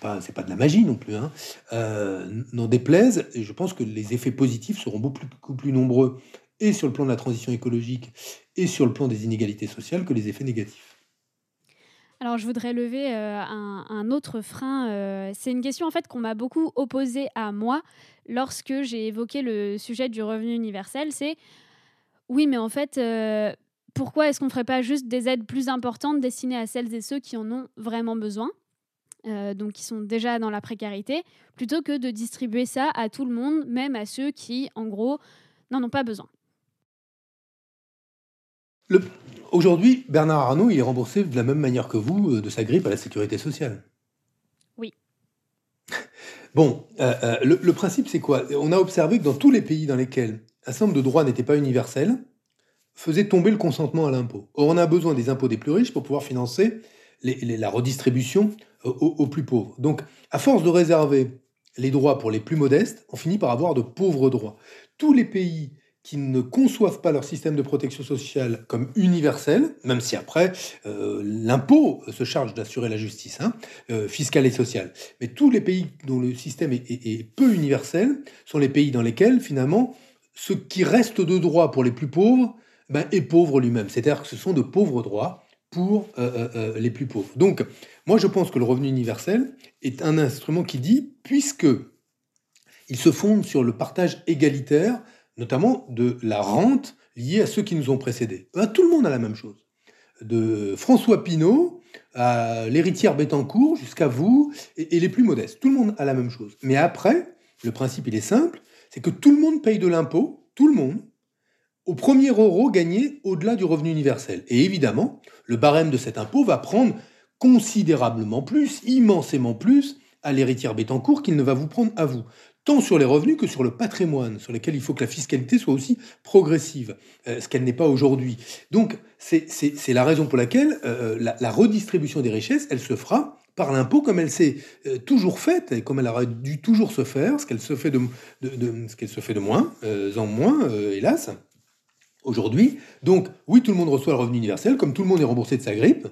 pas, pas de la magie non plus. Hein. Euh, n'en déplaise, et je pense que les effets positifs seront beaucoup plus, plus nombreux, et sur le plan de la transition écologique, et sur le plan des inégalités sociales, que les effets négatifs. Alors, je voudrais lever euh, un, autre frein. Euh, c'est une question en fait qu'on m'a beaucoup opposée à moi lorsque j'ai évoqué le sujet du revenu universel. C'est oui, mais en fait, euh, pourquoi est-ce qu'on ne ferait pas juste des aides plus importantes destinées à celles et ceux qui en ont vraiment besoin donc qui sont déjà dans la précarité, plutôt que de distribuer ça à tout le monde, même à ceux qui, en gros, n'en ont pas besoin? Aujourd'hui, Bernard Arnault, il est remboursé de la même manière que vous euh, de sa grippe à la sécurité sociale. Oui. Bon, euh, euh, le, principe, c'est quoi? On a observé que dans tous les pays dans lesquels un certain nombre de droits n'étaient pas universels, faisait tomber le consentement à l'impôt. Or, on a besoin des impôts des plus riches pour pouvoir financer la redistribution aux, plus pauvres. Donc, à force de réserver les droits pour les plus modestes, on finit par avoir de pauvres droits. Tous les pays qui ne conçoivent pas leur système de protection sociale comme universel, même si après euh, l'impôt se charge d'assurer la justice hein, euh, fiscale et sociale. Mais tous les pays dont le système est, peu universel sont les pays dans lesquels finalement ce qui reste de droit pour les plus pauvres ben, est pauvre lui-même. C'est-à-dire que ce sont de pauvres droits pour euh, les plus pauvres. Donc moi je pense que le revenu universel est un instrument qui dit, puisque il se fonde sur le partage égalitaire notamment de la rente liée à ceux qui nous ont précédés. Ben, tout le monde a la même chose. De François Pinault à l'héritière Bettencourt jusqu'à vous et, les plus modestes. Tout le monde a la même chose. Mais après, le principe, est simple, c'est que tout le monde paye de l'impôt, tout le monde, au premier euro gagné au-delà du revenu universel. Et évidemment, le barème de cet impôt va prendre considérablement plus, immensément plus, à l'héritière Bettencourt qu'il ne va vous prendre à vous tant sur les revenus que sur le patrimoine, sur lesquels il faut que la fiscalité soit aussi progressive, euh, ce qu'elle n'est pas aujourd'hui. Donc, c'est la raison pour laquelle euh, la, redistribution des richesses, elle se fera par l'impôt comme elle s'est euh, toujours faite et comme elle aurait dû toujours se faire, ce qu'elle se fait de, ce qu'elle se fait de moins en moins, hélas, aujourd'hui. Donc, oui, tout le monde reçoit le revenu universel, comme tout le monde est remboursé de sa grippe,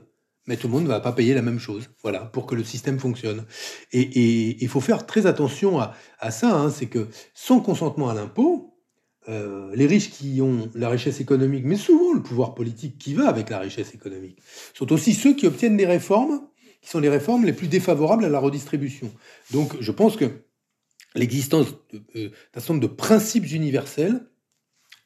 mais tout le monde ne va pas payer la même chose, voilà, pour que le système fonctionne. Et il faut faire très attention à, ça, hein, c'est que sans consentement à l'impôt, euh, les riches qui ont la richesse économique, mais souvent le pouvoir politique qui va avec la richesse économique, sont aussi ceux qui obtiennent des réformes qui sont les réformes les plus défavorables à la redistribution. Donc je pense que l'existence euh, d'un certain nombre de principes universels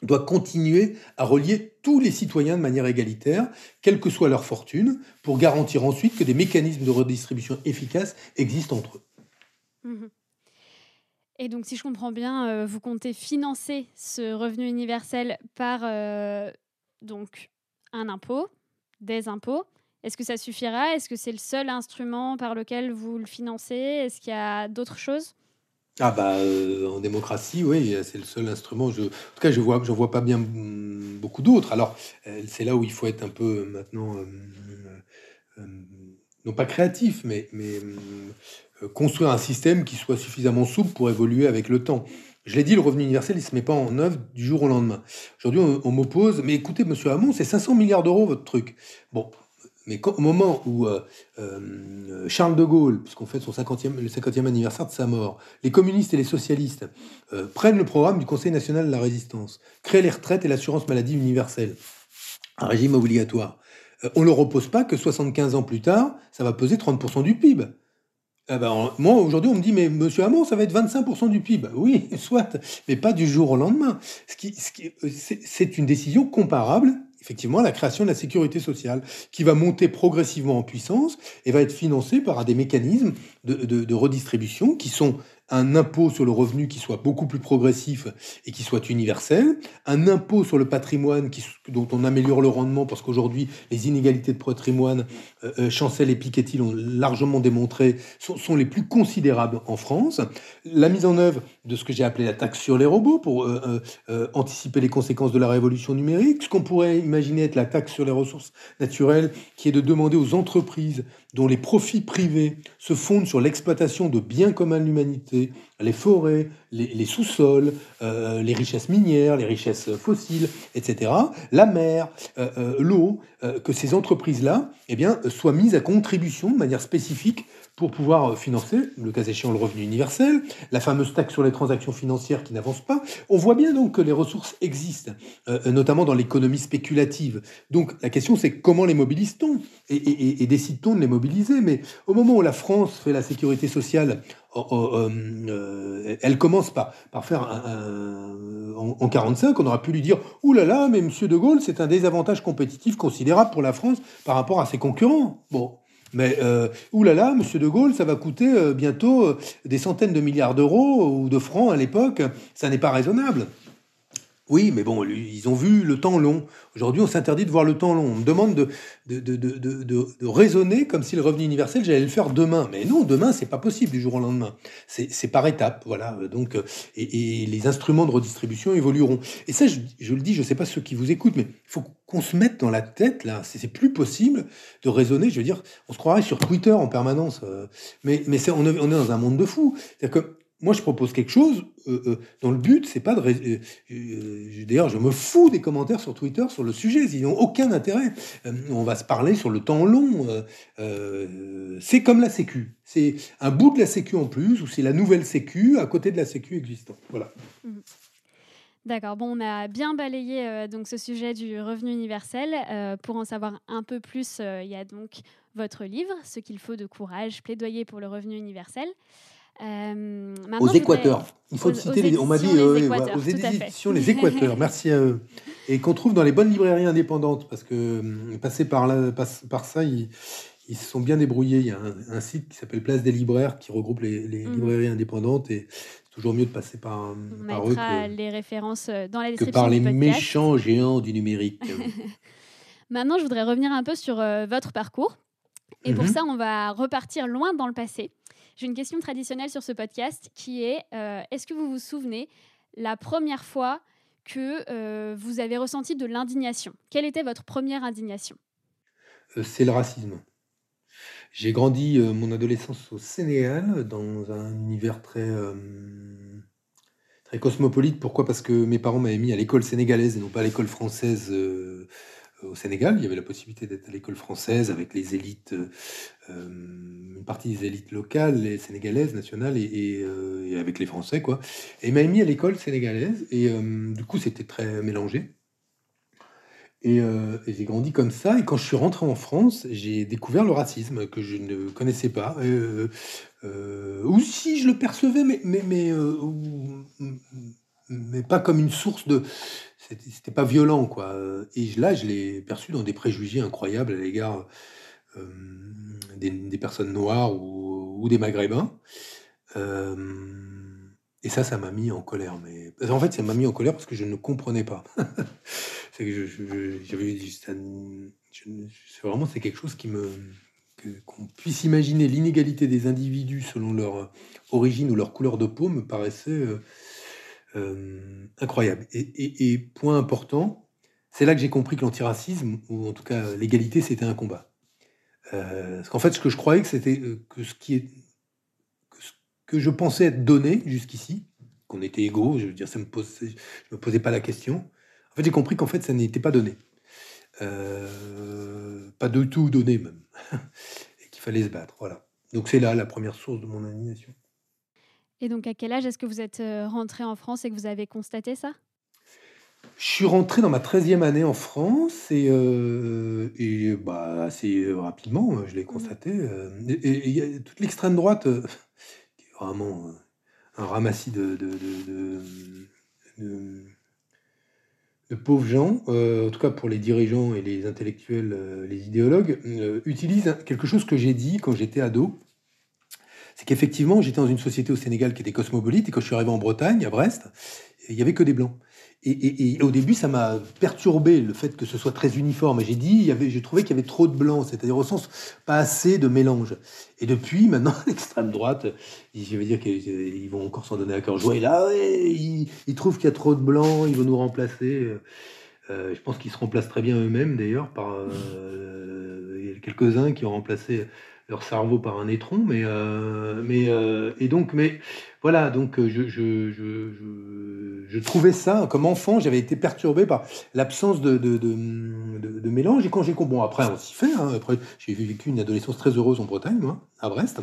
doit continuer à relier tous les citoyens de manière égalitaire, quelle que soit leur fortune, pour garantir ensuite que des mécanismes de redistribution efficaces existent entre eux. Mhm. Et donc, si je comprends bien, euh, vous comptez financer ce revenu universel par euh, donc un impôt, des impôts. Est-ce que ça suffira? Est-ce que c'est le seul instrument par lequel vous le financez? Est-ce qu'il y a d'autres choses? Ah bah euh, en démocratie, oui, c'est le seul instrument. En tout cas, je vois, je vois pas bien mm, beaucoup d'autres. Alors, euh, c'est là où il faut être un peu euh, maintenant, non pas créatif, mais, mais construire un système qui soit suffisamment souple pour évoluer avec le temps. Je l'ai dit, le revenu universel, il se met pas en œuvre du jour au lendemain. Aujourd'hui, on, on m'oppose, mais écoutez, monsieur Hamon, c'est 500 milliards d'euros votre truc. Bon, mais au moment où euh, euh, Charles de Gaulle, puisqu'on fait son 50e, le 50e anniversaire de sa mort, les communistes et les socialistes euh, prennent le programme du Conseil national de la résistance, créent les retraites et l'assurance maladie universelle, un régime obligatoire, on ne leur oppose pas que 75 ans plus tard, ça va peser 30% du PIB. Eh ben, moi, aujourd'hui, on me dit, mais monsieur Hamon, ça va être 25% du PIB. Oui, soit, mais pas du jour au lendemain. Ce qui, ce c'est une décision comparable effectivement la création de la sécurité sociale, qui va monter progressivement en puissance et va être financée par des mécanismes de, redistribution qui sont un impôt sur le revenu qui soit beaucoup plus progressif et qui soit universel, un impôt sur le patrimoine dont on améliore le rendement parce qu'aujourd'hui les inégalités de patrimoine, euh, euh, Chancel et Piketty l'ont largement démontré, sont, les plus considérables en France. La mise en œuvre de ce que j'ai appelé la taxe sur les robots pour euh, anticiper les conséquences de la révolution numérique, ce qu'on pourrait imaginer être la taxe sur les ressources naturelles qui est de demander aux entreprises dont les profits privés se fondent sur l'exploitation de biens communs de l'humanité, les forêts, les, sous-sols, euh, les richesses minières, les richesses fossiles, etc., la mer, euh, euh, l'eau, que ces entreprises-là eh soient mises à contribution de manière spécifique pour pouvoir financer, le cas échéant, le revenu universel, la fameuse taxe sur les transactions financières qui n'avance pas. On voit bien donc que les ressources existent, notamment dans l'économie spéculative. Donc la question c'est comment les mobilise-t-on et, et décide-t-on de les mobiliser? Mais au moment où la France fait la sécurité sociale Oh, oh, euh, euh, elle commence par, par faire un, en, en, 45, on aura pu lui dire Ouh là là, mais Monsieur de Gaulle, c'est un désavantage compétitif considérable pour la France par rapport à ses concurrents. Bon, mais euh, là, Monsieur de Gaulle, ça va coûter euh, bientôt des centaines de milliards d'euros ou de francs à l'époque. Ça n'est pas raisonnable. Oui, mais bon, ils ont vu le temps long. Aujourd'hui, on s'interdit de voir le temps long. On me demande de, de, de, de, raisonner comme si le revenu universel, j'allais le faire demain. Mais non, demain, c'est pas possible du jour au lendemain. C'est par étapes, voilà. Donc, et, les instruments de redistribution évolueront. Et ça, je, le dis, je sais pas ceux qui vous écoutent, mais il faut qu'on se mette dans la tête, là. C'est plus possible de raisonner. Je veux dire, on se croirait sur Twitter en permanence. Euh, mais, mais on, est, on est dans un monde de fous. C'est-à-dire que moi, je propose quelque chose euh, euh, dont le but, c'est pas de. Euh, d'ailleurs, je me fous des commentaires sur Twitter sur le sujet. Ils n'ont aucun intérêt. on va se parler sur le temps long. c'est comme la Sécu. C'est un bout de la Sécu en plus, ou c'est la nouvelle Sécu à côté de la Sécu existante. Voilà. Mmh. D'accord. Bon, on a bien balayé donc ce sujet du revenu universel. pour en savoir un peu plus, il y a donc votre livre, Ce qu'il faut de courage, plaidoyer pour le revenu universel. Euh, aux Équateurs. Il faut citer, les, on m'a dit, euh, aux éditions Les Équateurs. Merci à eux. Et qu'on trouve dans les bonnes librairies indépendantes, parce que euh, passer par, là, par ça, ils, ils, se sont bien débrouillés. Il y a un, site qui s'appelle Place des libraires qui regroupe les, mhm. librairies indépendantes et c'est toujours mieux de passer par, on par eux que, les références dans la description que par les méchants géants du numérique. Maintenant, je voudrais revenir un peu sur votre parcours. Et pour mhm. ça, on va repartir loin dans le passé. J'ai une question traditionnelle sur ce podcast qui est euh, est-ce que vous vous souvenez la première fois que euh, vous avez ressenti de l'indignation? Quelle était votre première indignation? Euh, C'est le racisme. J'ai grandi mon adolescence au Sénégal, dans un univers très, très cosmopolite. Pourquoi? Parce que mes parents m'avaient mis à l'école sénégalaise et non pas à l'école française au Sénégal. Il y avait la possibilité d'être à l'école française avec les élites, euh, une partie des élites locales, les sénégalaises, nationales, et, euh, avec les Français, quoi. Et m'a mis à l'école sénégalaise, et euh, du coup, c'était très mélangé. Et, j'ai grandi comme ça. Et quand je suis rentré en France, j'ai découvert le racisme que je ne connaissais pas. ou si je le percevais, mais, mais, mais pas comme une source de c'était pas violent, quoi. Et là, je l'ai perçu dans des préjugés incroyables à l'égard euh, des, personnes noires ou, des maghrébins. Euh, et ça, ça m'a mis en colère. Mais en fait, ça m'a mis en colère parce que je ne comprenais pas. c'est que vraiment c'est quelque chose qui me qu'on puisse imaginer l'inégalité des individus selon leur origine ou leur couleur de peau me paraissait euh, euh, incroyable. Et, point important, c'est là que j'ai compris que l'antiracisme, ou en tout cas l'égalité, c'était un combat. Euh, parce qu'en fait, ce que je croyais que c'était euh, que ce qui est que, je pensais être donné jusqu'ici, qu'on était égaux, je veux dire, ça me pose, je me posais pas la question. En fait, j'ai compris qu'en fait, ça n'était pas donné, pas de tout donné même, et qu'il fallait se battre. Voilà. Donc c'est là la première source de mon animation. Et donc, à quel âge est-ce que vous êtes euh, rentré en France et que vous avez constaté ça? Je suis rentré dans ma 13e année en France et, euh, et bah, assez rapidement, euh, je l'ai mmh constaté. Et, toute l'extrême droite, qui est vraiment un ramassis de, de, de, de pauvres gens, en tout cas pour les dirigeants et les intellectuels, les idéologues, utilise quelque chose que j'ai dit quand j'étais ado, c'est qu'effectivement, j'étais dans une société au Sénégal qui était cosmopolite, et quand je suis arrivé en Bretagne, à Brest, il y avait que des blancs. Et, au début, ça m'a perturbé le fait que ce soit très uniforme. J'ai dit, trouvé qu'il y avait trop de blancs, c'est-à-dire au sens pas assez de mélange. Et depuis, maintenant, l'extrême droite, je vais dire qu'ils vont encore s'en donner à cœur joie. Et là, ils, trouvent qu'il y a trop de blancs, ils vont nous remplacer. Euh, je pense qu'ils se remplacent très bien eux-mêmes, d'ailleurs, par euh, quelques-uns qui ont remplacé leur cerveau par un étron, mais, euh, mais et donc, mais voilà, donc je, je, je, je, trouvais ça, comme enfant, j'avais été perturbé par l'absence de, de, de, mélange. Et quand j'ai compris, bon, après, on s'y fait, hein, après, j'ai vécu une adolescence très heureuse en Bretagne, à Brest.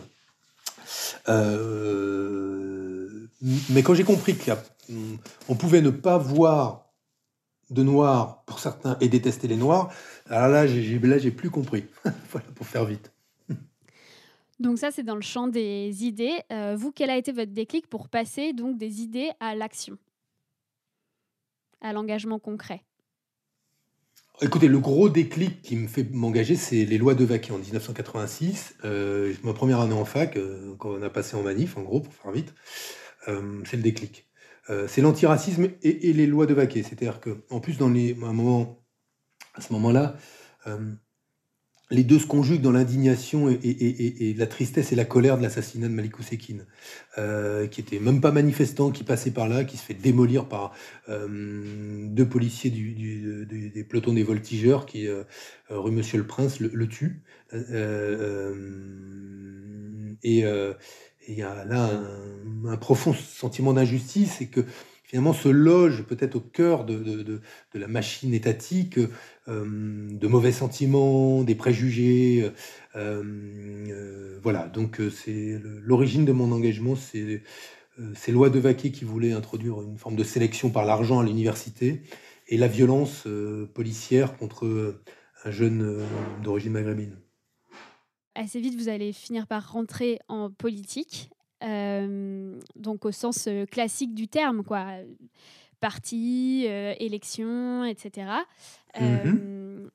mais quand j'ai compris qu'on pouvait ne pas voir de noir pour certains et détester les noirs, alors là, j'ai, là, j'ai plus compris. voilà, pour faire vite. Donc ça, c'est dans le champ des idées. Euh, vous, quel a été votre déclic pour passer donc des idées à l'action, à l'engagement concret? Écoutez, le gros déclic qui me fait m'engager, c'est les lois de Vaquet en 1986. Euh, ma première année en fac, euh, quand on a passé en manif, en gros, pour faire vite, c'est le déclic. C'est l'antiracisme et, les lois de Vaquet. C'est-à-dire qu'en plus, dans les, à, ce moment-là, les deux se conjuguent dans l'indignation et, la tristesse et la colère de l'assassinat de Malik Ousekine, euh, qui était même pas manifestant, qui passait par là, qui se fait démolir par deux policiers des pelotons des voltigeurs qui, rue Monsieur le Prince, le, le tuent. et il y a là un, profond sentiment d'injustice et que finalement se loge peut-être au cœur de, de, de, la machine étatique euh, de mauvais sentiments, des préjugés. Euh, euh, voilà, donc c'est l'origine de mon engagement, c'est ces lois de Vaquet qui voulaient introduire une forme de sélection par l'argent à l'université et la violence policière contre un jeune d'origine maghrébine assez vite, vous allez finir par rentrer en politique, donc au sens euh, classique du terme, quoi. Parti, euh, élection, etc. Mm-hmm.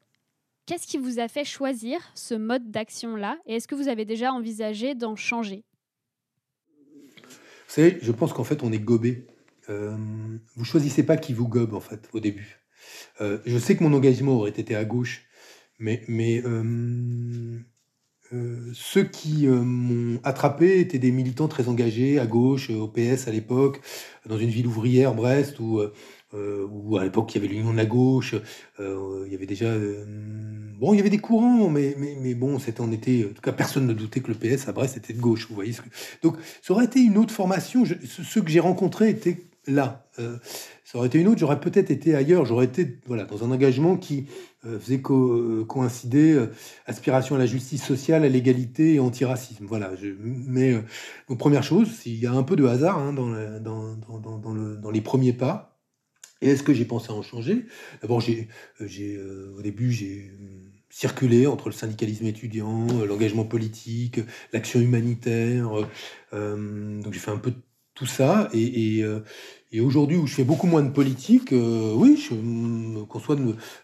Qu'est-ce qui vous a fait choisir ce mode d'action-là? Et est-ce que vous avez déjà envisagé d'en changer? Vous savez, je pense qu'en fait, on est gobé. vous choisissez pas qui vous gobe, en fait, au début. je sais que mon engagement aurait été à gauche, mais, mais euh, ceux qui euh, m'ont attrapé étaient des militants très engagés à gauche, euh, au PS à l'époque, dans une ville ouvrière, Brest, où, à l'époque il y avait l'Union de la gauche, il y avait déjà... bon, il y avait des courants, mais, bon, c'était en été... En tout cas, personne ne doutait que le PS à Brest était de gauche, vous voyez. Ce que, donc, ça aurait été une autre formation. ceux que j'ai rencontrés étaient là. ça aurait été une autre, j'aurais peut-être été ailleurs, j'aurais été voilà, dans un engagement qui euh, faisait euh, coïncider euh, aspiration à la justice sociale, à l'égalité et antiracisme. Voilà. Je, mais donc, première chose, il y a un peu de hasard hein, dans, dans, dans, dans, le, dans, les premiers pas. Et est-ce que j'ai pensé à en changer? D'abord, au début, j'ai circulé entre le syndicalisme étudiant, l'engagement politique, l'action humanitaire. donc j'ai fait un peu tout ça. Et, et aujourd'hui, où je fais beaucoup moins de politique, euh, oui, je me conçois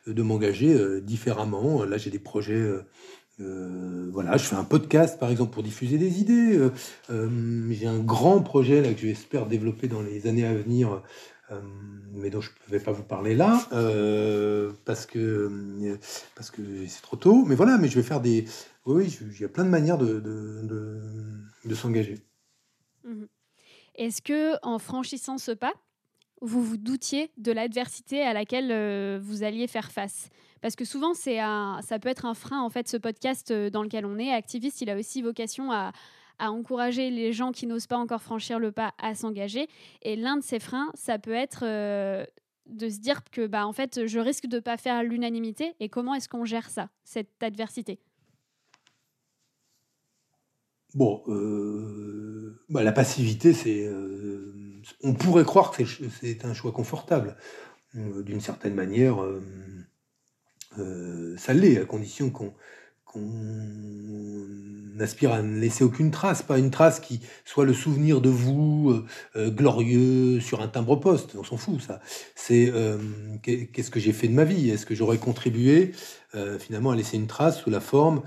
de, m'engager euh, différemment. Là, j'ai des projets. Euh, voilà, je fais un podcast, par exemple, pour diffuser des idées. j'ai un grand projet là que j'espère développer dans les années à venir, mais dont je ne vais pas vous parler là parce que parce que c'est trop tôt. Mais voilà, mais je vais faire des. Oui, il y a plein de manières de, s'engager. Mmh est-ce que en franchissant ce pas, vous vous doutiez de l'adversité à laquelle euh, vous alliez faire face? Parce que souvent, ça peut être un frein, en fait, ce podcast euh, dans lequel on est. Activiste, il a aussi vocation à, encourager les gens qui n'osent pas encore franchir le pas à s'engager. Et l'un de ces freins, ça peut être euh, de se dire que, bah, en fait, je risque de ne pas faire l'unanimité. Et comment est-ce qu'on gère ça, cette adversité? Bon, bah, la passivité, c'est, on pourrait croire que c'est un choix confortable. D'une certaine manière, ça l'est, à condition qu'on aspire à ne laisser aucune trace, pas une trace qui soit le souvenir de vous, glorieux, sur un timbre-poste, on s'en fout, ça. C'est qu'est-ce que j'ai fait de ma vie? Est-ce que j'aurais contribué finalement à laisser une trace sous la forme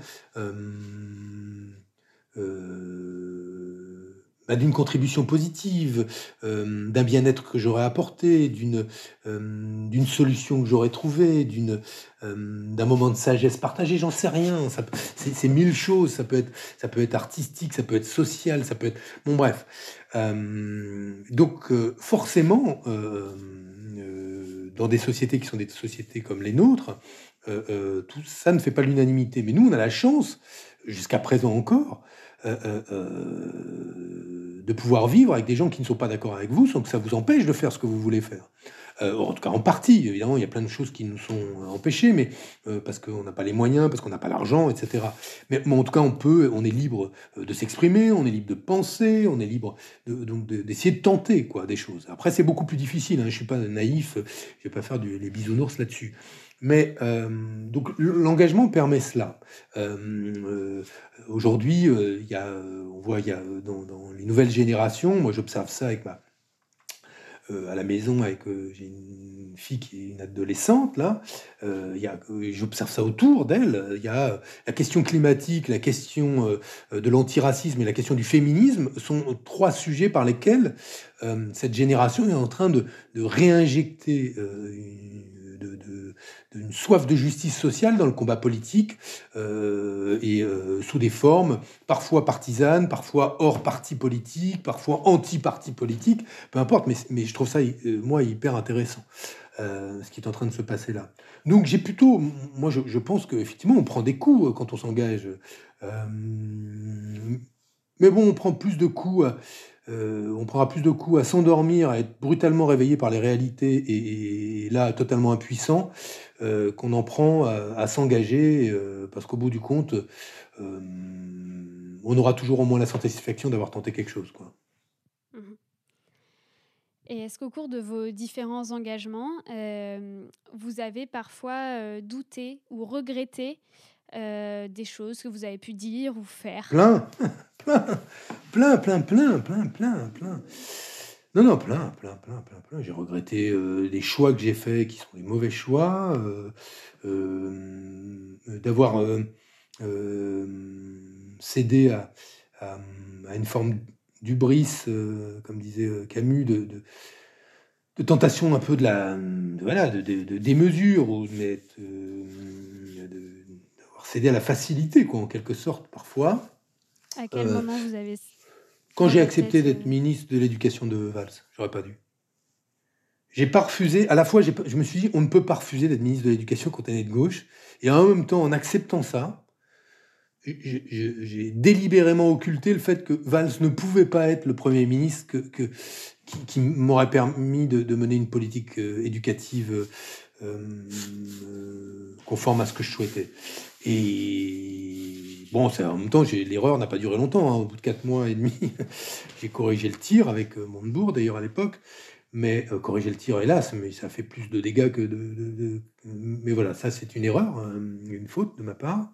bah, d'une contribution positive, euh, d'un bien-être que j'aurais apporté, d'une euh, solution que j'aurais trouvée, d'une euh, d'un moment de sagesse partagée, j'en sais rien. C'est mille choses. Ça peut être ça peut être artistique, ça peut être social, ça peut être bon bref. donc forcément, dans des sociétés qui sont des sociétés comme les nôtres, tout ça ne fait pas l'unanimité. Mais nous, on a la chance, jusqu'à présent encore, de pouvoir vivre avec des gens qui ne sont pas d'accord avec vous sans que ça vous empêche de faire ce que vous voulez faire. Euh, en tout cas, en partie, évidemment, il y a plein de choses qui nous sont empêchées, mais euh, parce qu'on n'a pas les moyens, parce qu'on n'a pas l'argent, etc. Mais, en tout cas, on peut, on est libre euh, de s'exprimer, on est libre de penser, on est libre de, donc d'essayer de, tenter quoi des choses. Après, c'est beaucoup plus difficile. Hein, je suis pas naïf, je vais pas faire du, les bisounours là-dessus. Mais euh, donc l'engagement permet cela. Euh, euh, aujourd'hui, a, on voit, il y a dans, les nouvelles générations, moi j'observe ça avec ma, à la maison avec j'ai une fille qui est une adolescente là euh, j'observe ça autour d'elle il y a la question climatique la question de l'antiracisme et la question du féminisme sont trois sujets par lesquels cette génération est en train de, de réinjecter d'une soif de justice sociale dans le combat politique euh, et euh, sous des formes parfois partisanes, parfois hors parti politique, parfois anti-parti politique, peu importe, mais, mais je trouve ça, euh, moi, hyper intéressant. ce qui est en train de se passer là. Donc j'ai plutôt, moi je, je pense qu'effectivement on prend des coups quand on s'engage, mais bon on prend plus de coups euh, on prendra plus de coups à s'endormir, à être brutalement réveillé par les réalités et, là totalement impuissant, euh, qu'on en prend à, s'engager, euh, parce qu'au bout du compte, on aura toujours au moins la satisfaction d'avoir tenté quelque chose. Quoi. Mmh et est-ce qu'au cours de vos différents engagements, vous avez parfois douté ou regretté des choses que vous avez pu dire ou faire? Plein plein, plein, plein, plein, plein, plein, Non, non, plein, plein, plein, plein, plein. J'ai regretté euh, des choix que j'ai faits qui sont des mauvais choix, euh, euh, d'avoir cédé à, une forme d'ubris, comme disait Camus, de, de, tentation un peu de la, voilà, de, de, démesure ou d'avoir cédé à la facilité, quoi, en quelque sorte, parfois. À quel moment vous avez quand j'ai accepté d'être ministre de l'éducation de Valls, j'aurais pas dû. J'ai pas refusé, à la fois, je me suis dit, on ne peut pas refuser d'être ministre de l'éducation quand on est de gauche. Et en même temps, en acceptant ça, j'ai délibérément occulté le fait que Valls ne pouvait pas être le Premier ministre que, qui, m'aurait permis de, mener une politique euh, éducative euh, euh, conforme à ce que je souhaitais. Et bon, en même temps, l'erreur n'a pas duré longtemps. Hein. Au bout de quatre mois et demi, j'ai corrigé le tir avec euh, Montebourg, d'ailleurs, à l'époque. Mais euh, corriger le tir, hélas, mais ça fait plus de dégâts que de. Mais voilà, ça, c'est une erreur, hein, une faute de ma part.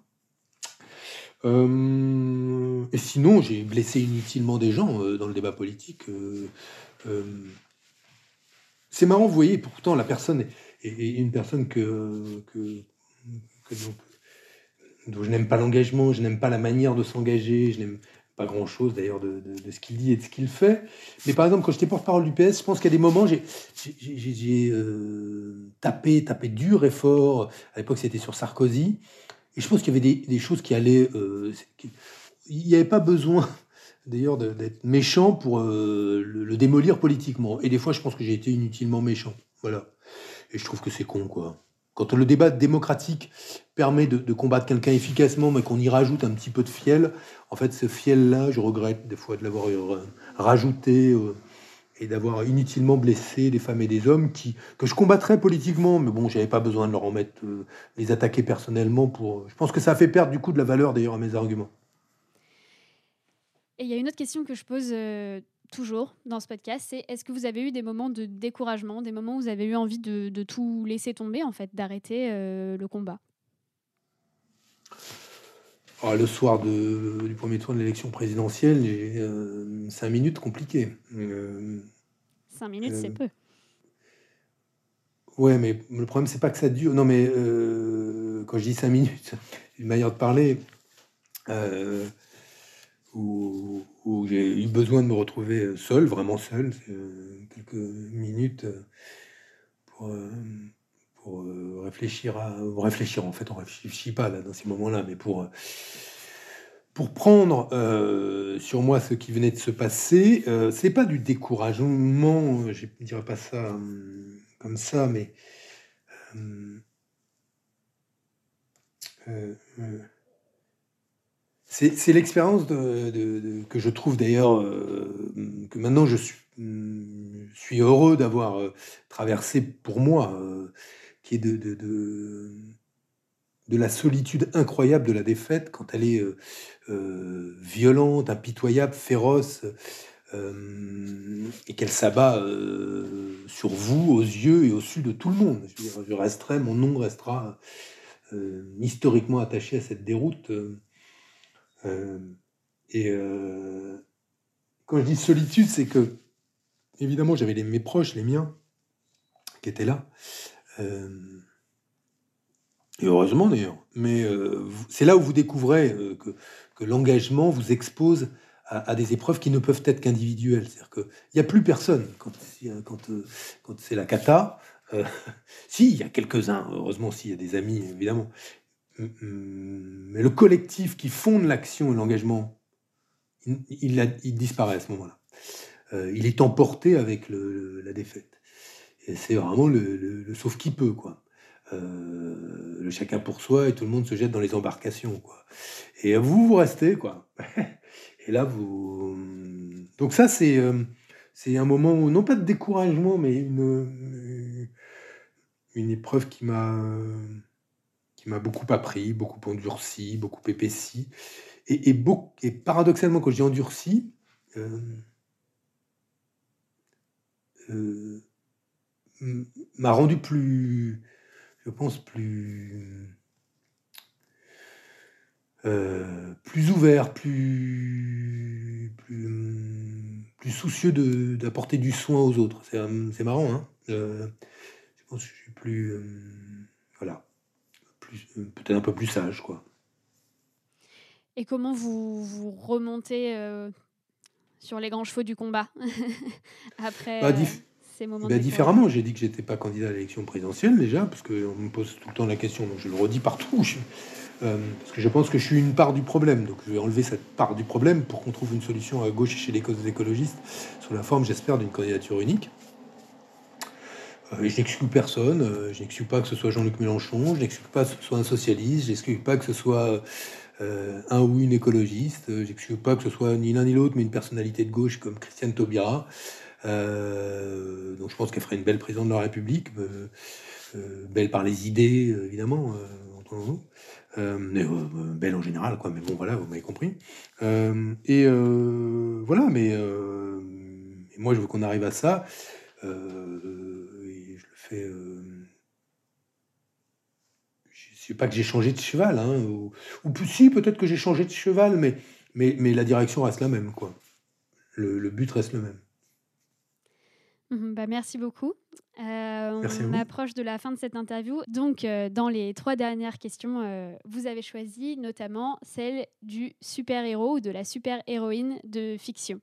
Euh, et sinon, j'ai blessé inutilement des gens dans le débat politique. c'est marrant, vous voyez, pourtant, la personne est, une personne que, que, je n'aime pas l'engagement, je n'aime pas la manière de s'engager, je n'aime pas grand chose d'ailleurs de, ce qu'il dit et de ce qu'il fait. Mais par exemple, quand j'étais porte-parole du PS, je pense a des moments, j'ai euh, tapé, tapé dur et fort. À l'époque, c'était sur Sarkozy. Et je pense qu'il y avait des, choses qui allaient. Euh, il n'y avait pas besoin d'ailleurs d'être méchant pour euh, le, démolir politiquement. Et des fois, je pense que j'ai été inutilement méchant. Voilà. Et je trouve que c'est con, quoi. Quand le débat démocratique permet de, combattre quelqu'un efficacement, mais qu'on y rajoute un petit peu de fiel, en fait, ce fiel-là, je regrette des fois de l'avoir euh, rajouté euh, et d'avoir inutilement blessé des femmes et des hommes que je combattrais politiquement, mais bon, j'avais pas besoin de leur en mettre, euh, les attaquer personnellement pour. Je pense que ça a fait perdre du coup de la valeur d'ailleurs à mes arguments. Et il y a une autre question que je pose toujours dans ce podcast, c'est est-ce que vous avez eu des moments de découragement, des moments où vous avez eu envie de, tout laisser tomber, en fait, d'arrêter euh, le combat? Ah, Le soir du premier tour de l'élection présidentielle, j'ai euh, cinq minutes compliquées. Euh, cinq minutes, c'est peu. Ouais, mais le problème, c'est pas que ça dure. Non, mais quand je dis cinq minutes, une manière de parler. Où, j'ai eu besoin de me retrouver seul, vraiment seul, quelques minutes pour, pour réfléchir à réfléchir. En fait, on réfléchit pas là dans ces moments-là, mais pour pour prendre euh, sur moi ce qui venait de se passer, euh, c'est pas du découragement, je ne dirais pas ça comme ça, mais euh, c'est l'expérience que je trouve d'ailleurs que maintenant je suis, hum, suis heureux d'avoir traversé pour moi, qui est de, la solitude incroyable de la défaite quand elle est euh, euh, violente, impitoyable, féroce, euh, et qu'elle s'abat sur vous, aux yeux et au su de tout le monde. Je, resterai, mon nom restera historiquement attaché à cette déroute. Et quand je dis solitude, c'est que, évidemment, j'avais mes proches, les miens, qui étaient là. Et heureusement d'ailleurs. Mais euh, c'est là où vous découvrez euh, que, l'engagement vous expose à, des épreuves qui ne peuvent être qu'individuelles. C'est-à-dire qu'il n'y a plus personne euh, quand c'est la cata. si, il y a quelques-uns, heureusement, s'il y a des amis, évidemment. Mais le collectif qui fonde l'action et l'engagement, il, disparaît à ce moment-là. il est emporté avec la défaite. Et c'est vraiment le, le, sauf qui peut, quoi. Euh, le chacun pour soi et tout le monde se jette dans les embarcations, quoi. Et vous, vous restez, quoi. et là, vous. Donc, ça, c'est euh, c'est un moment, où, non pas de découragement, mais une, une épreuve qui m'a qui m'a beaucoup appris, beaucoup endurci, beaucoup épaissi. Et, et, et paradoxalement, quand dis endurci, euh, m'a rendu plus je pense, plus, euh, plus ouvert, plus, plus, plus soucieux d'apporter du soin aux autres. C'est marrant, hein euh, Je pense que je suis plus, euh, voilà, peut-être un peu plus sage, quoi. Et comment vous, vous remontez sur les grands chevaux du combat après bah, bah, différemment, j'ai dit que j'étais pas candidat à l'élection présidentielle déjà, parce qu'on me pose tout le temps la question, donc je le redis partout. Euh, parce que je pense que je suis une part du problème, donc je vais enlever cette part du problème pour qu'on trouve une solution à gauche chez les causes écologistes, sous la forme, j'espère, d'une candidature unique. Euh, je n'exclus personne, euh, je n'exclus pas que ce soit Jean-Luc Mélenchon, je n'exclus pas que ce soit un socialiste, je n'exclus pas que ce soit un ou une écologiste, je n'exclus pas que ce soit ni l'un ni l'autre, mais une personnalité de gauche comme Christiane Taubira. Euh, donc je pense qu'elle ferait une belle présidente de la République, euh, euh, belle par les idées, évidemment, mais belle en général, quoi. Mais bon, voilà, vous m'avez compris. et voilà, mais moi, je veux qu'on arrive à ça. Je le fais. je sais pas que j'ai changé de cheval, hein, ou, ou si peut-être que j'ai changé de cheval, mais, mais, mais la direction reste la même, quoi. le but reste le même. Mmh bah, merci beaucoup. Euh, on approche de la fin de cette interview. Donc, euh, dans les trois dernières questions, euh, vous avez choisi notamment celle du super-héros ou de la super-héroïne de fiction.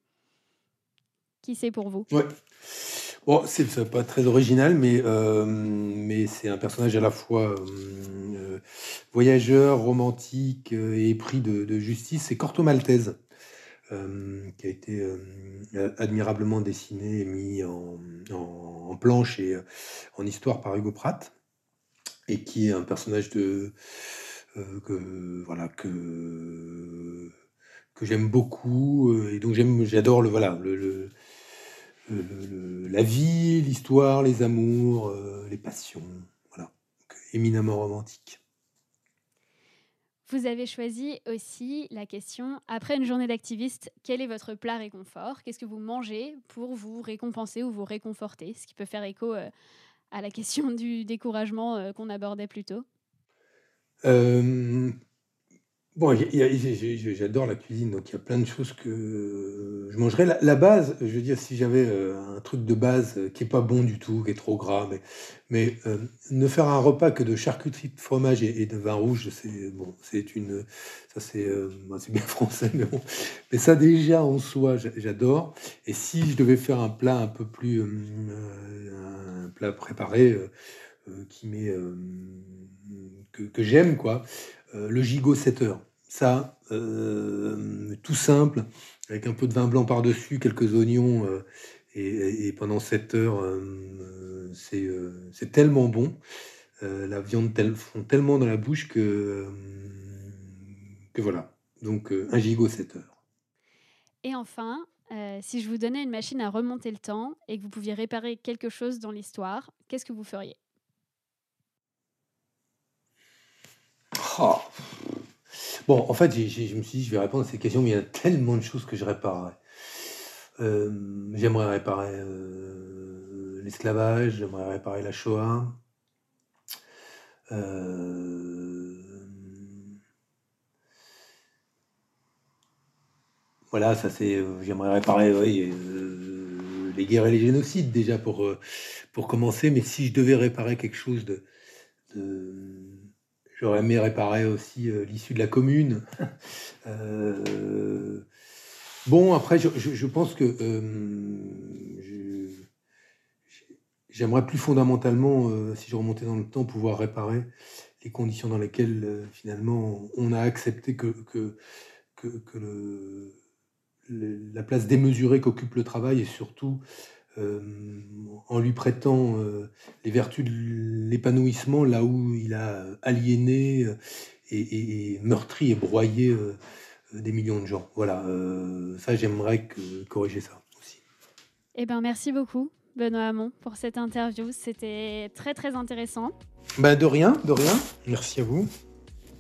Qui c'est pour vous? Ouais. Bon, c'est pas très original, mais, mais c'est un personnage à la fois voyageur, romantique et épris de, justice. C'est Corto Maltese. Euh, qui a été euh, admirablement dessiné et mis en, en, planche et euh, en histoire par Hugo Pratt, et qui est un personnage de que voilà que que j'aime beaucoup et donc j'aime j'adore le voilà le, la vie, l'histoire, les amours, les passions, voilà, éminemment romantique. Vous avez choisi aussi la question, après une journée d'activiste, quel est votre plat réconfort? Qu'est-ce que vous mangez pour vous récompenser ou vous réconforter? Ce qui peut faire écho euh, à la question du découragement euh, qu'on abordait plus tôt. Euh, Bon, j'adore la cuisine, donc il y a plein de choses que je mangerais. La, base, je veux dire, si j'avais euh, un truc de base euh, qui est pas bon du tout, qui est trop gras, mais, mais euh, ne faire un repas que de charcuterie, de fromage et, de vin rouge, c'est bon, une, ça c'est, bien français, mais bon, mais ça déjà en soi, j'adore. Et si je devais faire un plat un peu plus, un plat préparé qui que, que j'aime quoi, le gigot 7 heures ça, euh, tout simple, avec un peu de vin blanc par-dessus, quelques oignons, euh, et, pendant 7 heures, euh, c'est tellement bon. la viande fond tellement dans la bouche que, que voilà. Donc un gigot 7 heures. Et enfin, si je vous donnais une machine à remonter le temps et que vous pouviez réparer quelque chose dans l'histoire, qu'est-ce que vous feriez? Oh. Bon, en fait, je me suis dit, je vais répondre à ces questions, mais il y a tellement de choses que je réparerais. Euh, j'aimerais réparer euh, l'esclavage, j'aimerais réparer la Shoah. Euh, voilà, ça c'est. J'aimerais réparer les guerres et les génocides déjà pour commencer, mais si je devais réparer quelque chose de J'aurais aimé réparer aussi euh, l'issue de la commune. Euh, bon, après, je, pense que euh, j'aimerais plus fondamentalement, si je remontais dans le temps, pouvoir réparer les conditions dans lesquelles finalement on a accepté que, que, que, la place démesurée qu'occupe le travail et surtout en lui prêtant euh, les vertus de l'épanouissement là où il a aliéné euh, et, meurtri et broyé des millions de gens. Voilà, ça j'aimerais corriger ça aussi. Eh ben merci beaucoup Benoît Hamon pour cette interview, c'était très très intéressant. Ben de rien, de rien. Merci à vous.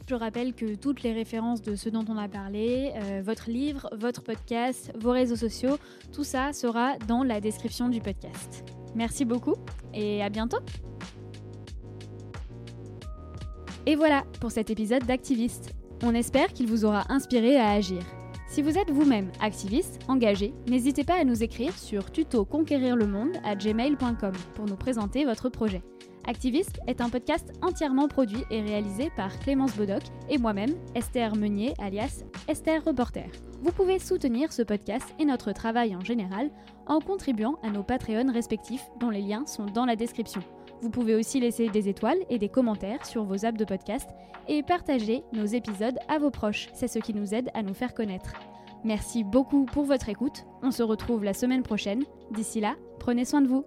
Je rappelle que toutes les références de ce dont on a parlé, euh, votre livre, votre podcast, vos réseaux sociaux, tout ça sera dans la description du podcast. Merci beaucoup et à bientôt. Et voilà pour cet épisode d'Activiste. On espère qu'il vous aura inspiré à agir. Si vous êtes vous-même activiste, engagé, n'hésitez pas à nous écrire sur tuto conquérir le monde à gmail.com pour nous présenter votre projet. Activiste est un podcast entièrement produit et réalisé par Clémence Bodoc et moi-même, Esther Meunier, alias Esther Reporter. Vous pouvez soutenir ce podcast et notre travail en général en contribuant à nos Patreons respectifs dont les liens sont dans la description. Vous pouvez aussi laisser des étoiles et des commentaires sur vos apps de podcast et partager nos épisodes à vos proches. C'est ce qui nous aide à nous faire connaître. Merci beaucoup pour votre écoute. On se retrouve la semaine prochaine. D'ici là, prenez soin de vous.